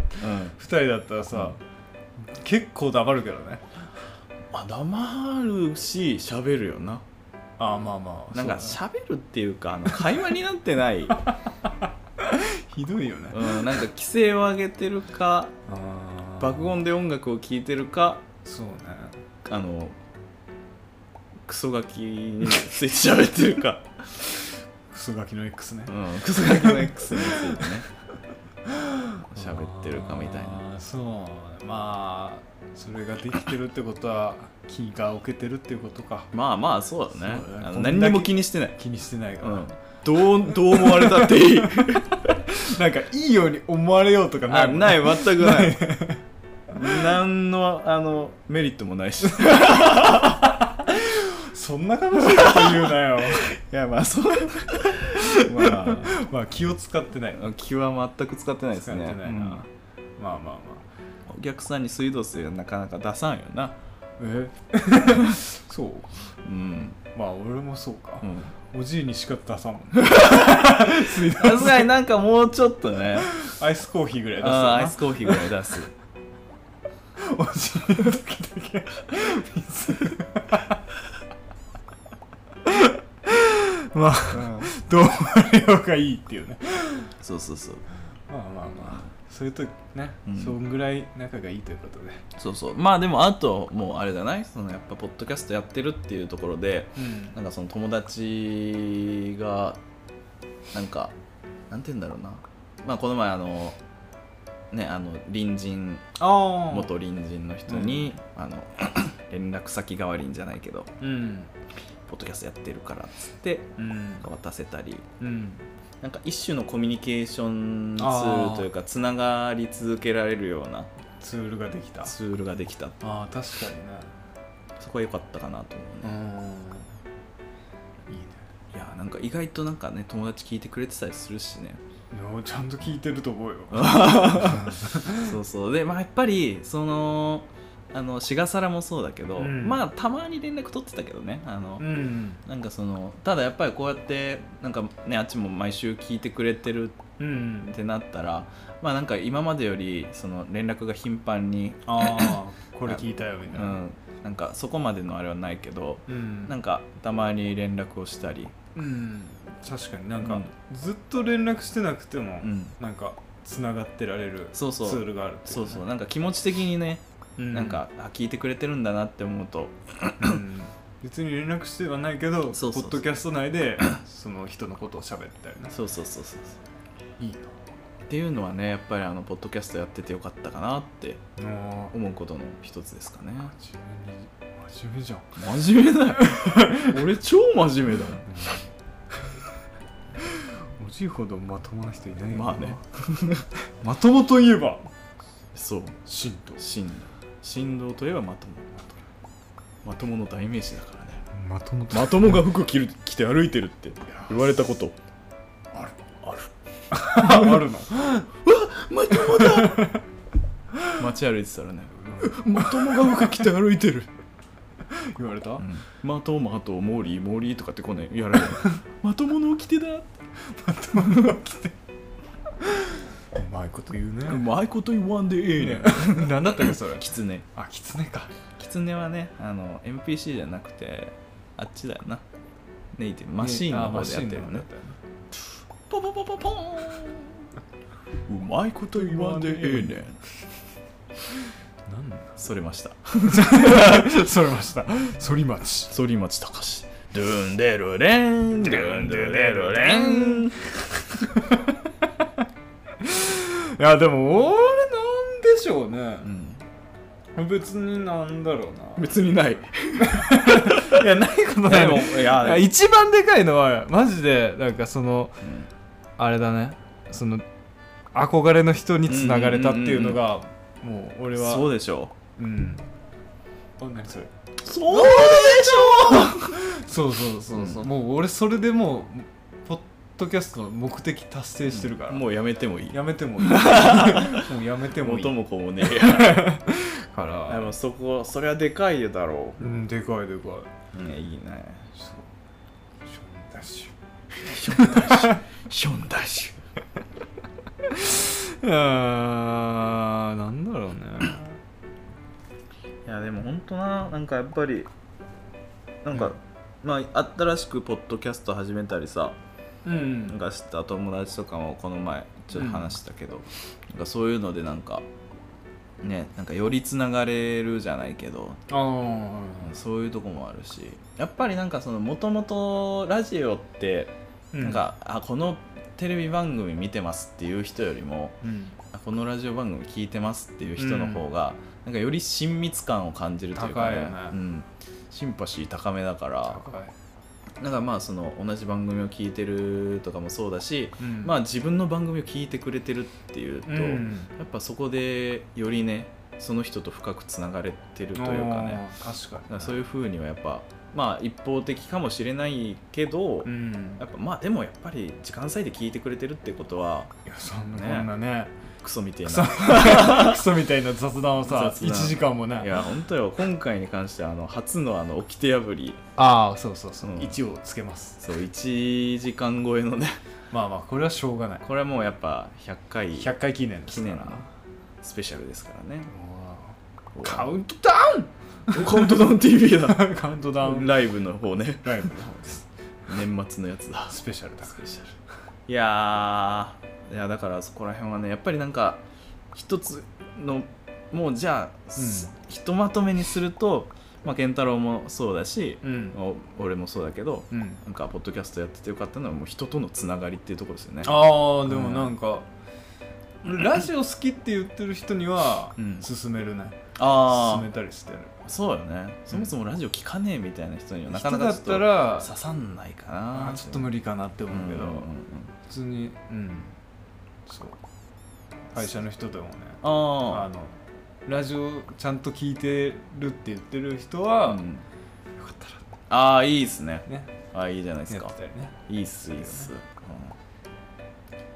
二人だったらさ、結構黙るけどねあ黙るし喋るよな。ああまあまあ。なんかそう喋るっていうかあの会話になってない、ひどいよね、うん、なんか規制を上げてるかああ爆音で音楽を聴いてるかそうね。あのクソガキについて喋ってるか、クソガキの X ね。うん、クソガキの X についてね喋ってるかみたいな。そう。まあそれができてるってことは気が置けてるっていうことか。まあまあそうだね。そうだね。何にも気にしてない、気にしてないから、うん、どうどう思われたっていい。なんかいいように思われようとかないない全くない。何のあのメリットもないし。い そんな悲しいこと言うなよ。やまあそうまあ まあ気を使ってない。気は全く使ってないですね。使ってないな、うん。まあまあまあ。お客さんに水道水はなかなか出さんよな。え？そう？うん、まあ俺もそうか。う、ん、おじいにしか出さんもん。さすがになんかもうちょっとね。アイスコーヒーぐらい出すアイよスコーヒーぐらい出す。なおじいの時だけ。水まあどう思われようがいいっていうね。そうそうそう。まあまあまあ。そういうとね、うん。そんぐらい仲がいいということで。そうそう。まあでもあともうあれじゃな。いそのやっぱポッドキャストやってるっていうところでうん。なんかその友達がなんかなんて言うんだろうな。まあこの前あのねあの隣人元隣人の人に、あの 連絡先代わりんじゃないけど。うんポッドキャストやってるからっつってうん。渡せたり。うん。なんか一種のコミュニケーションツールというかつながり続けられるようなツールができた。あツールができたあ確かにね。そこは良かったかなと思うね、うん。いいね。いやなんか意外となんかね友達聞いてくれてたりするしね。ちゃんと聞いてると思うよ。そうそう。でまあやっぱりそのあの志賀皿もそうだけど、うん。まあたまに連絡取ってたけどねあの、うん。なんかそのただやっぱりこうやってなんかねあっちも毎週聞いてくれてるうん。ってなったらまあなんか今までよりその連絡が頻繁にああこれ聞いたよみたいな。うん。なんかそこまでのあれはないけどうん。なんかたまに連絡をしたり、うん。確かに。なんかうん。ずっと連絡してなくてもうん、なんかつながってられるツールがあるっていそうそう。なんか気持ち的にね、うん。なんかあ聞いてくれてるんだなって思うと。うん。別に連絡してはないけどそうポッドキャスト内でその人のことを喋ったりね。そうそうそうそういいっていうのはねやっぱりあのポッドキャストやっててよかったかなって思うことの一つですかね。真面目に真面目じゃん。真面目だよ。俺超真面目だよ おじいほどまともな人いないよな。まあね。まともといえば。そう。神道振動振動といえばまともまともの代名詞だからね。まともと。まともが服着る着て歩いてるって言われたこと。ある。ある。あるの？まともだ。街歩いてたらね。まともが服着て歩いてる、言われた、うん、まとまとモーリーモーリーとかってこんなんやられるまとものを着てだうまいこと言うね。うまいこと言わんでええねん。何だったっけそれ？キツネあキツネか。キツネはねあの NPC じゃなくてあっちだよな。ネイティブ。マシーンの方でやってるよね。ポポポポポーン。うまいこと言わんでええねん。なんだ。それました。それました。反町。反町隆史。ドゥンデルレン。ドゥンデルレン いやでも俺なんでしょうね。うん。別になんだろうな。別にない。いやないことない。でもいいやや一番でかいのはマジでなんかそのあれだね。その憧れの人につながれたっていうのがもう俺はそうでしょう。ん。あ何それそうでし そうそうそうそう、もう俺それでもうドキャストの目的達成してるから、ょもうやめてもいい。やめてもいい。もうやめてもいい。元も子もねから。でもそこそれはでかいだろう。んでかいでかい、う、ね、いいね。そうションダッシションダッシュ。ションダッシュュ。あーなんだろうね。いやでも本当ななんかやっぱりなんか、うん。まあ新しくポッドキャスト始めたりさうん。なんか知った友達とかもこの前ちょっと話したけど、なんかそういうのでなんかねなんかよりつながれるじゃないけどそういうとこもあるしやっぱりなんかそのもともとラジオってなんか、あこのテレビ番組見てますっていう人よりもうん。あこのラジオ番組聞いてますっていう人の方が、なんかより親密感を感じるというかね。ね。うん、シンパシー高めだから高いなんかまあその同じ番組を聞いてるとかもそうだし、うん。まあ自分の番組を聞いてくれてるっていうと、うん。やっぱそこでよりねその人と深くつながれてるというかね。確かにそういうふうにはやっぱまあ一方的かもしれないけど、うん。やっぱまあでもやっぱり時間割いて聞いてくれてるってことはいやそんなね。ねクソみたいな。クソ。みたいな雑談をさ雑談。1時間もね。いや本当よ。今回に関してはあの初のあの掟破り。ああそうそうそう。うん。1をつけます。そう1時間超えのね。まあまあこれはしょうがない。これはもうやっぱ100回100回記念記念スペシャルですからね。カウントダカウントダウン TV だウンカウントダウン。ライブの方ね。ライブの方です。年末のやつだ。スペシャルだスペシャル。いやーいやだからそこら辺はねやっぱりなんか一つのもうじゃあ、すひとまとめにするとまあ健太郎もそうだし、うん。お俺もそうだけどうん。なんかポッドキャストやっててよかったのはもう人とのつながりっていうところですよね。ああでもなんか、ラジオ好きって言ってる人にはうん。勧めるね、あ勧めたりしてる。そうよね。そもそもラジオ聞かねえみたいな人にはなかなかちょっと刺さんないかなちょっと無理かなって思うけど、うんうんうん。普通にうんそう会社の人でもねああのラジオちゃんと聞いてるって言ってる人あ、は、うん。よかったああいいっすね。らね。ああいいじゃないですか。ね。いいっすいいっす、うん。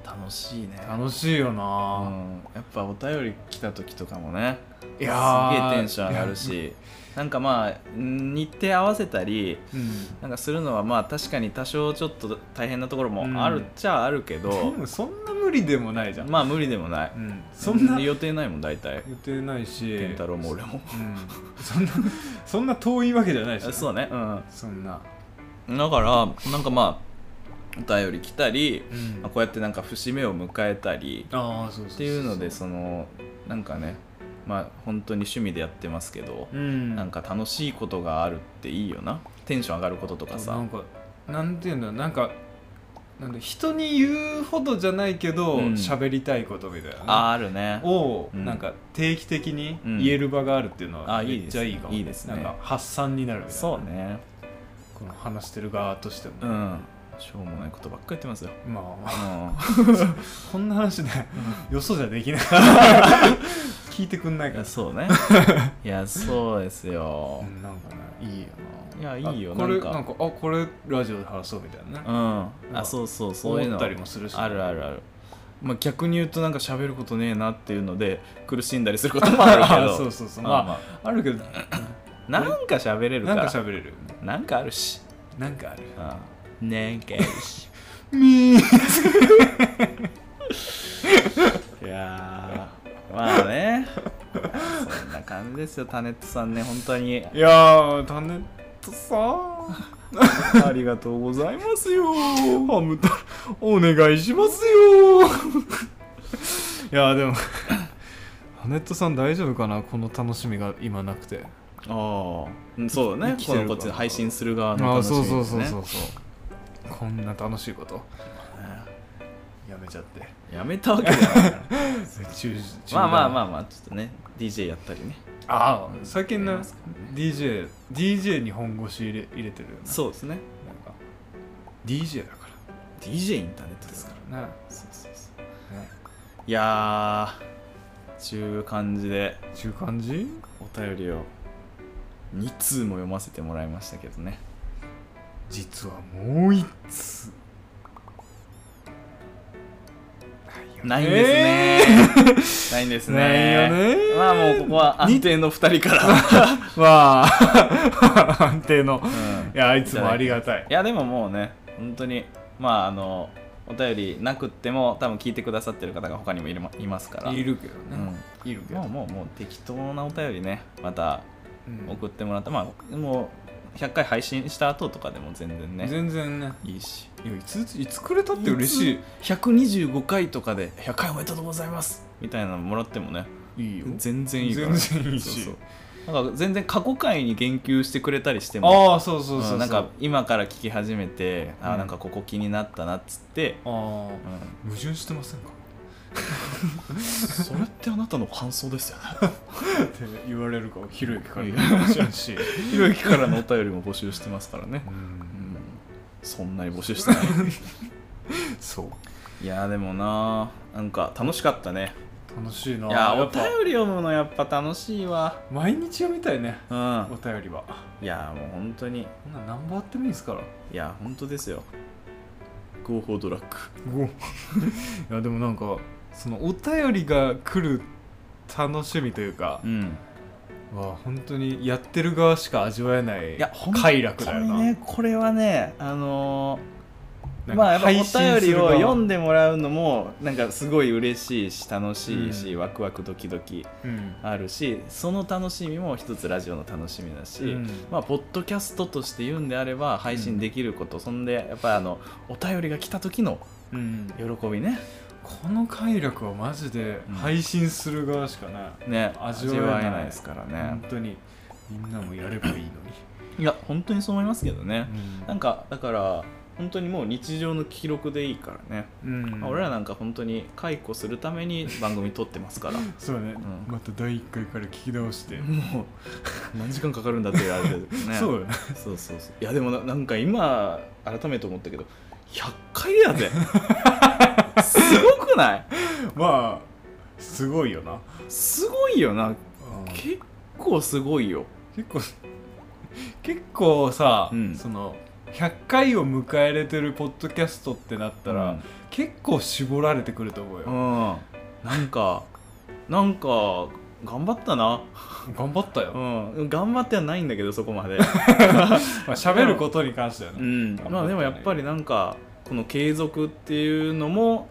楽しいね。楽しいような、ん、やっぱお便り来た時とかもねいやー。すげえテンション上がるしなんかまあん日程合わせたりうん。なんかするのはまあ確かに多少ちょっと大変なところもあるっちゃあるけど、でもそんな無理でもないじゃん、まあ無理でもない、うん、そんな予予定ないもん大体。定ないし。健太郎も俺も。うん、そんな そんな遠いわけじゃないしね、そうね。うん。そんな、だからなんかまあお便り来たり、うん。まあこうやってなんか節目を迎えたりっていうのでそのなんかねまあ本当に趣味でやってますけど、うん。なんか楽しいことがあるっていいよな。テンション上がることとかさ。なんかなんていうんだなんかなんで人に言うほどじゃないけどうん。喋、りたいことみたいな。ねああるね。を、うん。なんか定期的にうん。言える場があるっていうのはめっちゃいいかも、いいですね。なんか発散になるみたいな。そうね。この話してる側としても、うん。しょうもないことばっかり言ってますよ、まあう こんな話ねよそじゃできない聞いてくんないから。やそうね。いやそうですよ。うんなんかねいいよいやないいよこれなんか。なんかあこれラジオで話そうみたいなね。うん。あそうそうそういうの。思ったりもするし。あるあるある。まあ逆に言うとなんか喋ることねえなっていうので苦しんだりすることもあるけど。そうそうそう。まあまあ。あるけど。なんか喋れるか。なんらか喋れる。なんかあるし。なんかある。うん。なんかあるし。みー。いやーまあね。そんな感じですよタネットさんね本当に。いやータネットさんありがとうございますよ。ハム太お願いしますよ。いやーでもタネットさん大丈夫かな？この楽しみが今なくて。ああうんそうだね。このこっちで配信する側の楽しみね。そうそうそうそうこんな楽しいこと。やめちゃってやめたわけじゃない。から中まあまああまあまあちょっとね DJ やったりね。ああ最近ねやりますからね。DJ に本腰入れ入れてるよねそうですね。なんか DJ だか DJ インターネットですから。らね。そうそうそう。ねいやーちゅう感じで。ちゅう感じ？お便りを2通も読ませてもらいましたけどね。実はもう一つないんですね、ないんですね。ねまあもうここは安定の2人から、まあ安定の。うん。いやいつもありがたい。いやでももうね本当にまああのお便りなくっても多分聞いてくださってる方が他にもいるまいますから。いるけどうん。ね、いるけどもうもうもう適当なお便りねまたうん。送ってもらって、まあもう100回配信した後とかでも全然ね。全然ね。いいし。いやいついつくれたって嬉しい。125回とかで100回おめでとうございます。みたいなのもらってもね。いいよ。全然いいから。全然いいし。そうそうなんか全然過去回に言及してくれたりしても。ああそうそうそうそう、うんなんか今から聞き始めて、あうんーなんかここ気になったなっつって、ああうん。矛盾してませんか？それってあなたの感想ですよね。って言われるかひろゆきから言われちゃうし。ひろゆきからのお便りも募集してますからね、ううん。ん、そんなに募集してない。そう。いやーでもなーなんか楽しかったね。楽しいな。いやお便り読むのやっぱ楽しいわ。毎日読みたいね。うん。お便りは。いやーもう本当に。こんなん何本あってもいいですから。いや本当ですよ。Go for drug ごいやでもなんかそのお便りが来る楽しみというかうん。は本当にやってる側しか味わえない快楽だよな、ねこれはねあのーまあやっぱお便りを読んでもらうのもなんかすごい嬉しいし楽しいし、うん。ワクワクドキドキうん。あるしその楽しみも一つラジオの楽しみだし、うん。まあ、ポッドキャストとして言うんであれば配信できること、そんでやっぱりあのお便りが来た時のうん。喜びねこの快楽はマジでうん。配信する側しかね、ね味味わえないですからね。本、当に。みんなもやればいいのに、いや本当にそう思いますけどね、うん。なんかだから本当にもう日常の記録でいいからね、うん。まあ俺らなんか本当に解雇するために番組撮ってますから。そうね、うん。また第1回から聞き直して、もう 何時間かかるんだっていうあれでね。そう。そうそうそう。いやでもななんか今改めて思ったけど100回やで すごくない？まあすごいよな、すごいよな。結結構すごいよ。構結構さ、うん。その100回を迎えれてるポッドキャストってなったら、結構絞られてくると思うよ、うん、なんかなんか頑張ったな。頑張ったよ、うん。頑張ってはないんだけどそこまで。まあ喋ることに関してはね、うん。まあでもやっぱりなんかこの継続っていうのも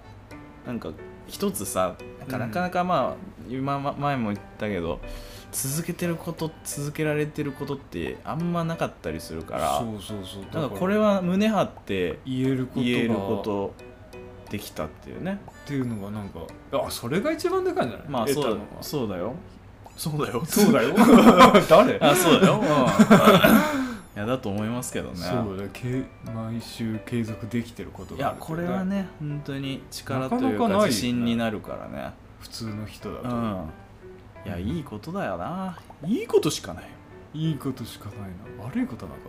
なんか一つさなん。かうんなかまあ今ま前も言ったけど続けてること続けられてることってあんまなかったりするからそうそうそう。だからこれは胸張って言えることが言えることできたっていうね。っていうのがなんかあそれが一番でかいんじゃない？まあそうだそうだよ。そうだよ。そうだよ。誰あ そうだよ、うん、いやだと思いますけどね。そうだけ毎週継続できてることいがあるやこれはね本当に力というなか自信になるからね。普通の人だと、うん。いやいいことだよな。いいことしかないよ、いいことしかないな。悪いことなんか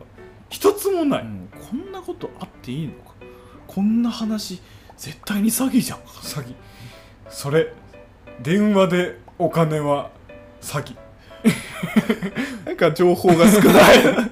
一つもない、うん、こんなことあっていいのか。こんな話絶対に詐欺じゃん。詐欺。それ電話でお金は詐欺 なんか情報が少ない。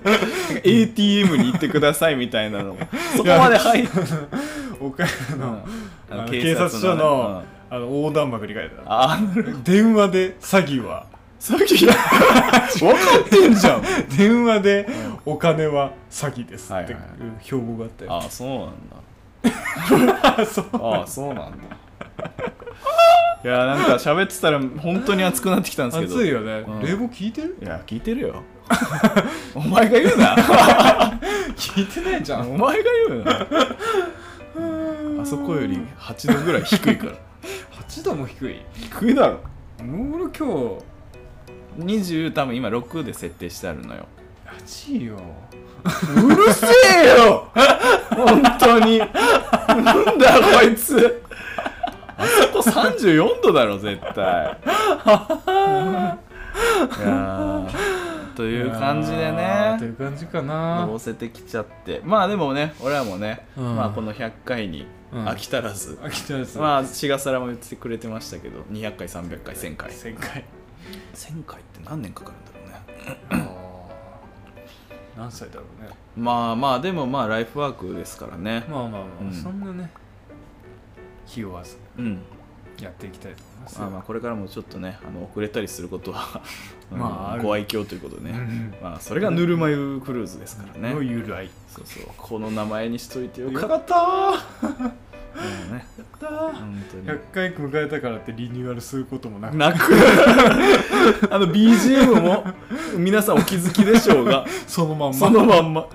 ATM に行ってくださいみたいなの。そこまで入っ お金うん。の,、警察署ねの,、うん。あの横断幕に書いてある。あ電話で詐欺は。詐欺？分かってんじゃん。電話でお金は詐欺ですってはいう標語があったよ、あそうなんだ。ああそうなんだ いやなんか喋ってたら本当に熱くなってきたんですけど。暑いよね、うん。冷房聞いてる？いや聞いてるよ。お前が言うな。聞いてないじゃん。お前が言うな。あそこより8度ぐらい低いから。8度も低い？低いだろ。俺今20多分今6で設定してあるのよ。日8よ。うるせえよ！本当に。なんだよこいつあそこ34度だろ絶対。いやーという感じでいやーといねう感じかな。のぼせてきちゃって。まあでもね俺らもね、うん。まあこの100回にうん。飽き足らず、飽きたやつまあ志賀皿も言ってくれてましたけど200回300回1000回。1000回。1000回って何年かかるんだろうね。あ何歳だろうね。まあまあでもまあライフワークですからね。まあまあまあ、うん。そんなね気負わずうんやっていきたいと思いますよ。まあまあこれからもちょっとねあの遅れたりすることは うんまあある。ご愛嬌ということでね、うんまあそれがぬるま湯クルーズですからね、の由来。そうそう。この名前にしといてよ。かったもうね。本当に。100回迎えたからってリニューアルすることもなく。なく。あの BGM も皆さんお気づきでしょうが。そのまんま。そのまんま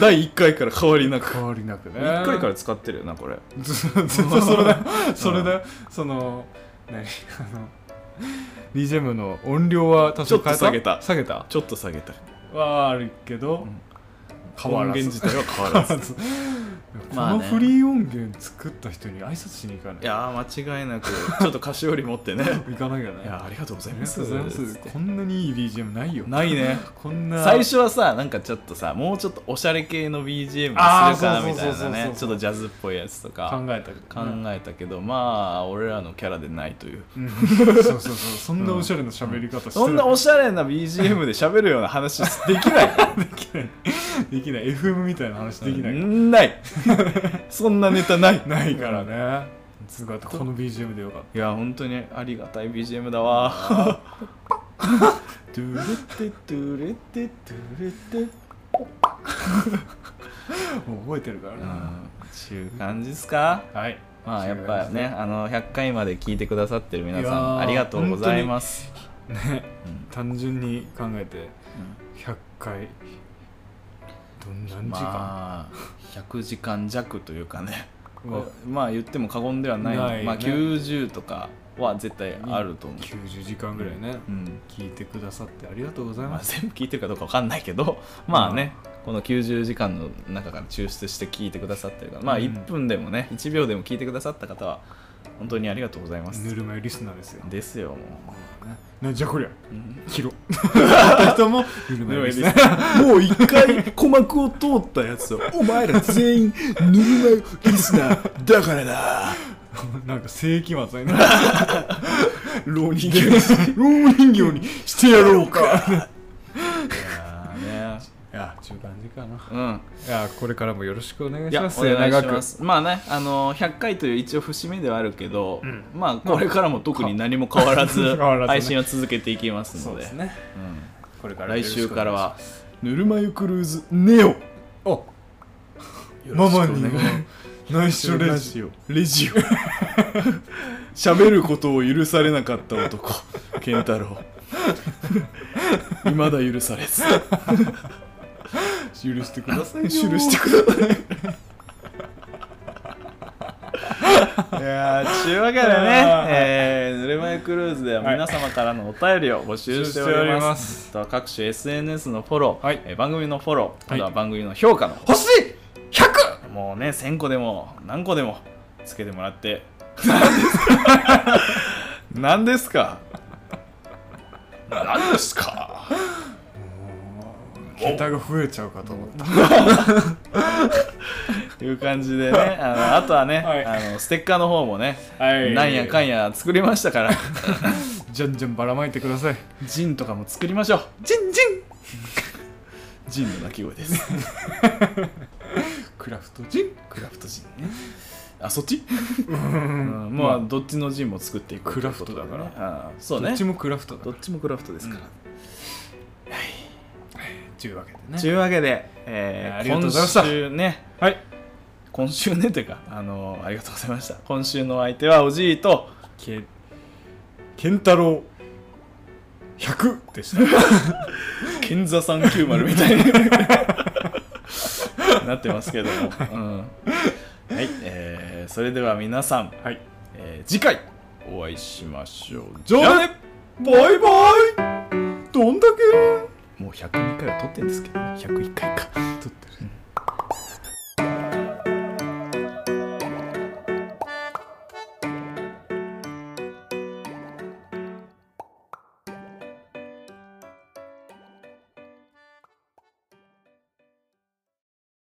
第1回から変わりなく。変わりなくね。1回から使ってるよなこれ。ずずっとそれだよ。それだよ。その何あの BGM の音量は多少変えちょっと下げた。下げた？ちょっと下げた。はあるけど、ん。変わらず。音源自体は変わらず このフリー音源作った人に挨拶しに行かない？いやー間違いなくちょっと菓子折り持ってね。行かなきゃねいやーありがとうございます。こんなにいい BGM ないよ。ないね。こんな最初はさなんかちょっとさもうちょっとおしゃれ系の BGM にするかなみたいなね。ちょっとジャズっぽいやつと考かえたけ考どね。えたけどまあ俺らのキャラでないという。うん。そうそうそう。そんなおしゃれな喋り方してそんなおしゃれな BGM で喋るような話できない。できない。できない。FM みたいな話できない、んない そんなネタない。ないからね。すごいこの BGM でよかっいや本当にありがたい BGM だわ。トゥルテトゥレテトゥレテたもう覚えてるからね、うんちゅう感じですかはいまあやっぱねあの100回まで聞いてくださってる皆さんありがとうございます、ねうん単純に考えて100回どん何時間、まあ100時間弱というかね。まあ言っても過言ではない。ないよね。まあ90とかは絶対あると思う、90時間ぐらいね、うん。聞いてくださってありがとうございまあ、ます、全部聞いてるかどうかわかんないけどまあねこの90時間の中から抽出して聞いてくださってるからまあうん。1分でもね1秒でも聞いてくださった方は本当にありがとうございます。ぬるま湯リスナーですよ、ですよもなんじゃこりゃう、うん。キロ人もぬるま湯リスナーもう一回鼓膜を通ったやつを お前ら全員ぬるま湯リスナー。だからだ なんか世紀末にな浪人 老人形にしてやろうかいや中間時かな。うん。いやこれからもよろしくお願いします。願いします。まあねあの100回という一応節目ではあるけど、うん。まあこれからも特に何も変わらず 配信は続けていきますので。これからうん来週からはよぬるま湯クルーズネオ。ろしくお。ママには内緒レジオ。レジオ。喋ることを許されなかった男健太郎未だ許されず 許してくださいよ。許してください。いやーちゅうわけでねえー、ぬるま湯クルーズでは皆様からのお便りを募集しております,、募集してあとは各種 SNS のフォロー、はい。えー番組のフォロー、はい。あとは番組の評価の欲しい 100! もうね1000個でも何個でもつけてもらって。何ですか？何ですか？桁が増えちゃうかと思った。と いう感じでね。あのあとはね、はい。あのステッカーの方もね、はい。なんやかんや作りましたから。じゃんじゃんばらまいてください。ジンとかも作りましょう。ジンジン。ジンの鳴き声です。クラフトジン？クラフトジンね。あそっち、ううん。ん、まあ。どっちのジンも作っていくクラフトだから。あそうね。どっちもクラフトだどっちもクラフトですから、というわけでね。というわけで、えーありがとうございました。今週ねはい。今週ねというかあのありがとうございました。今週の相手はおじいとけ健太郎100でした。賢座390みたいに なってますけども、うん、はい、えーそれでは皆さん、はい。えー次回お会いしましょう。じゃあね。バイバイ。どんだけもう102回は撮ってるんですけど、ね、101回か。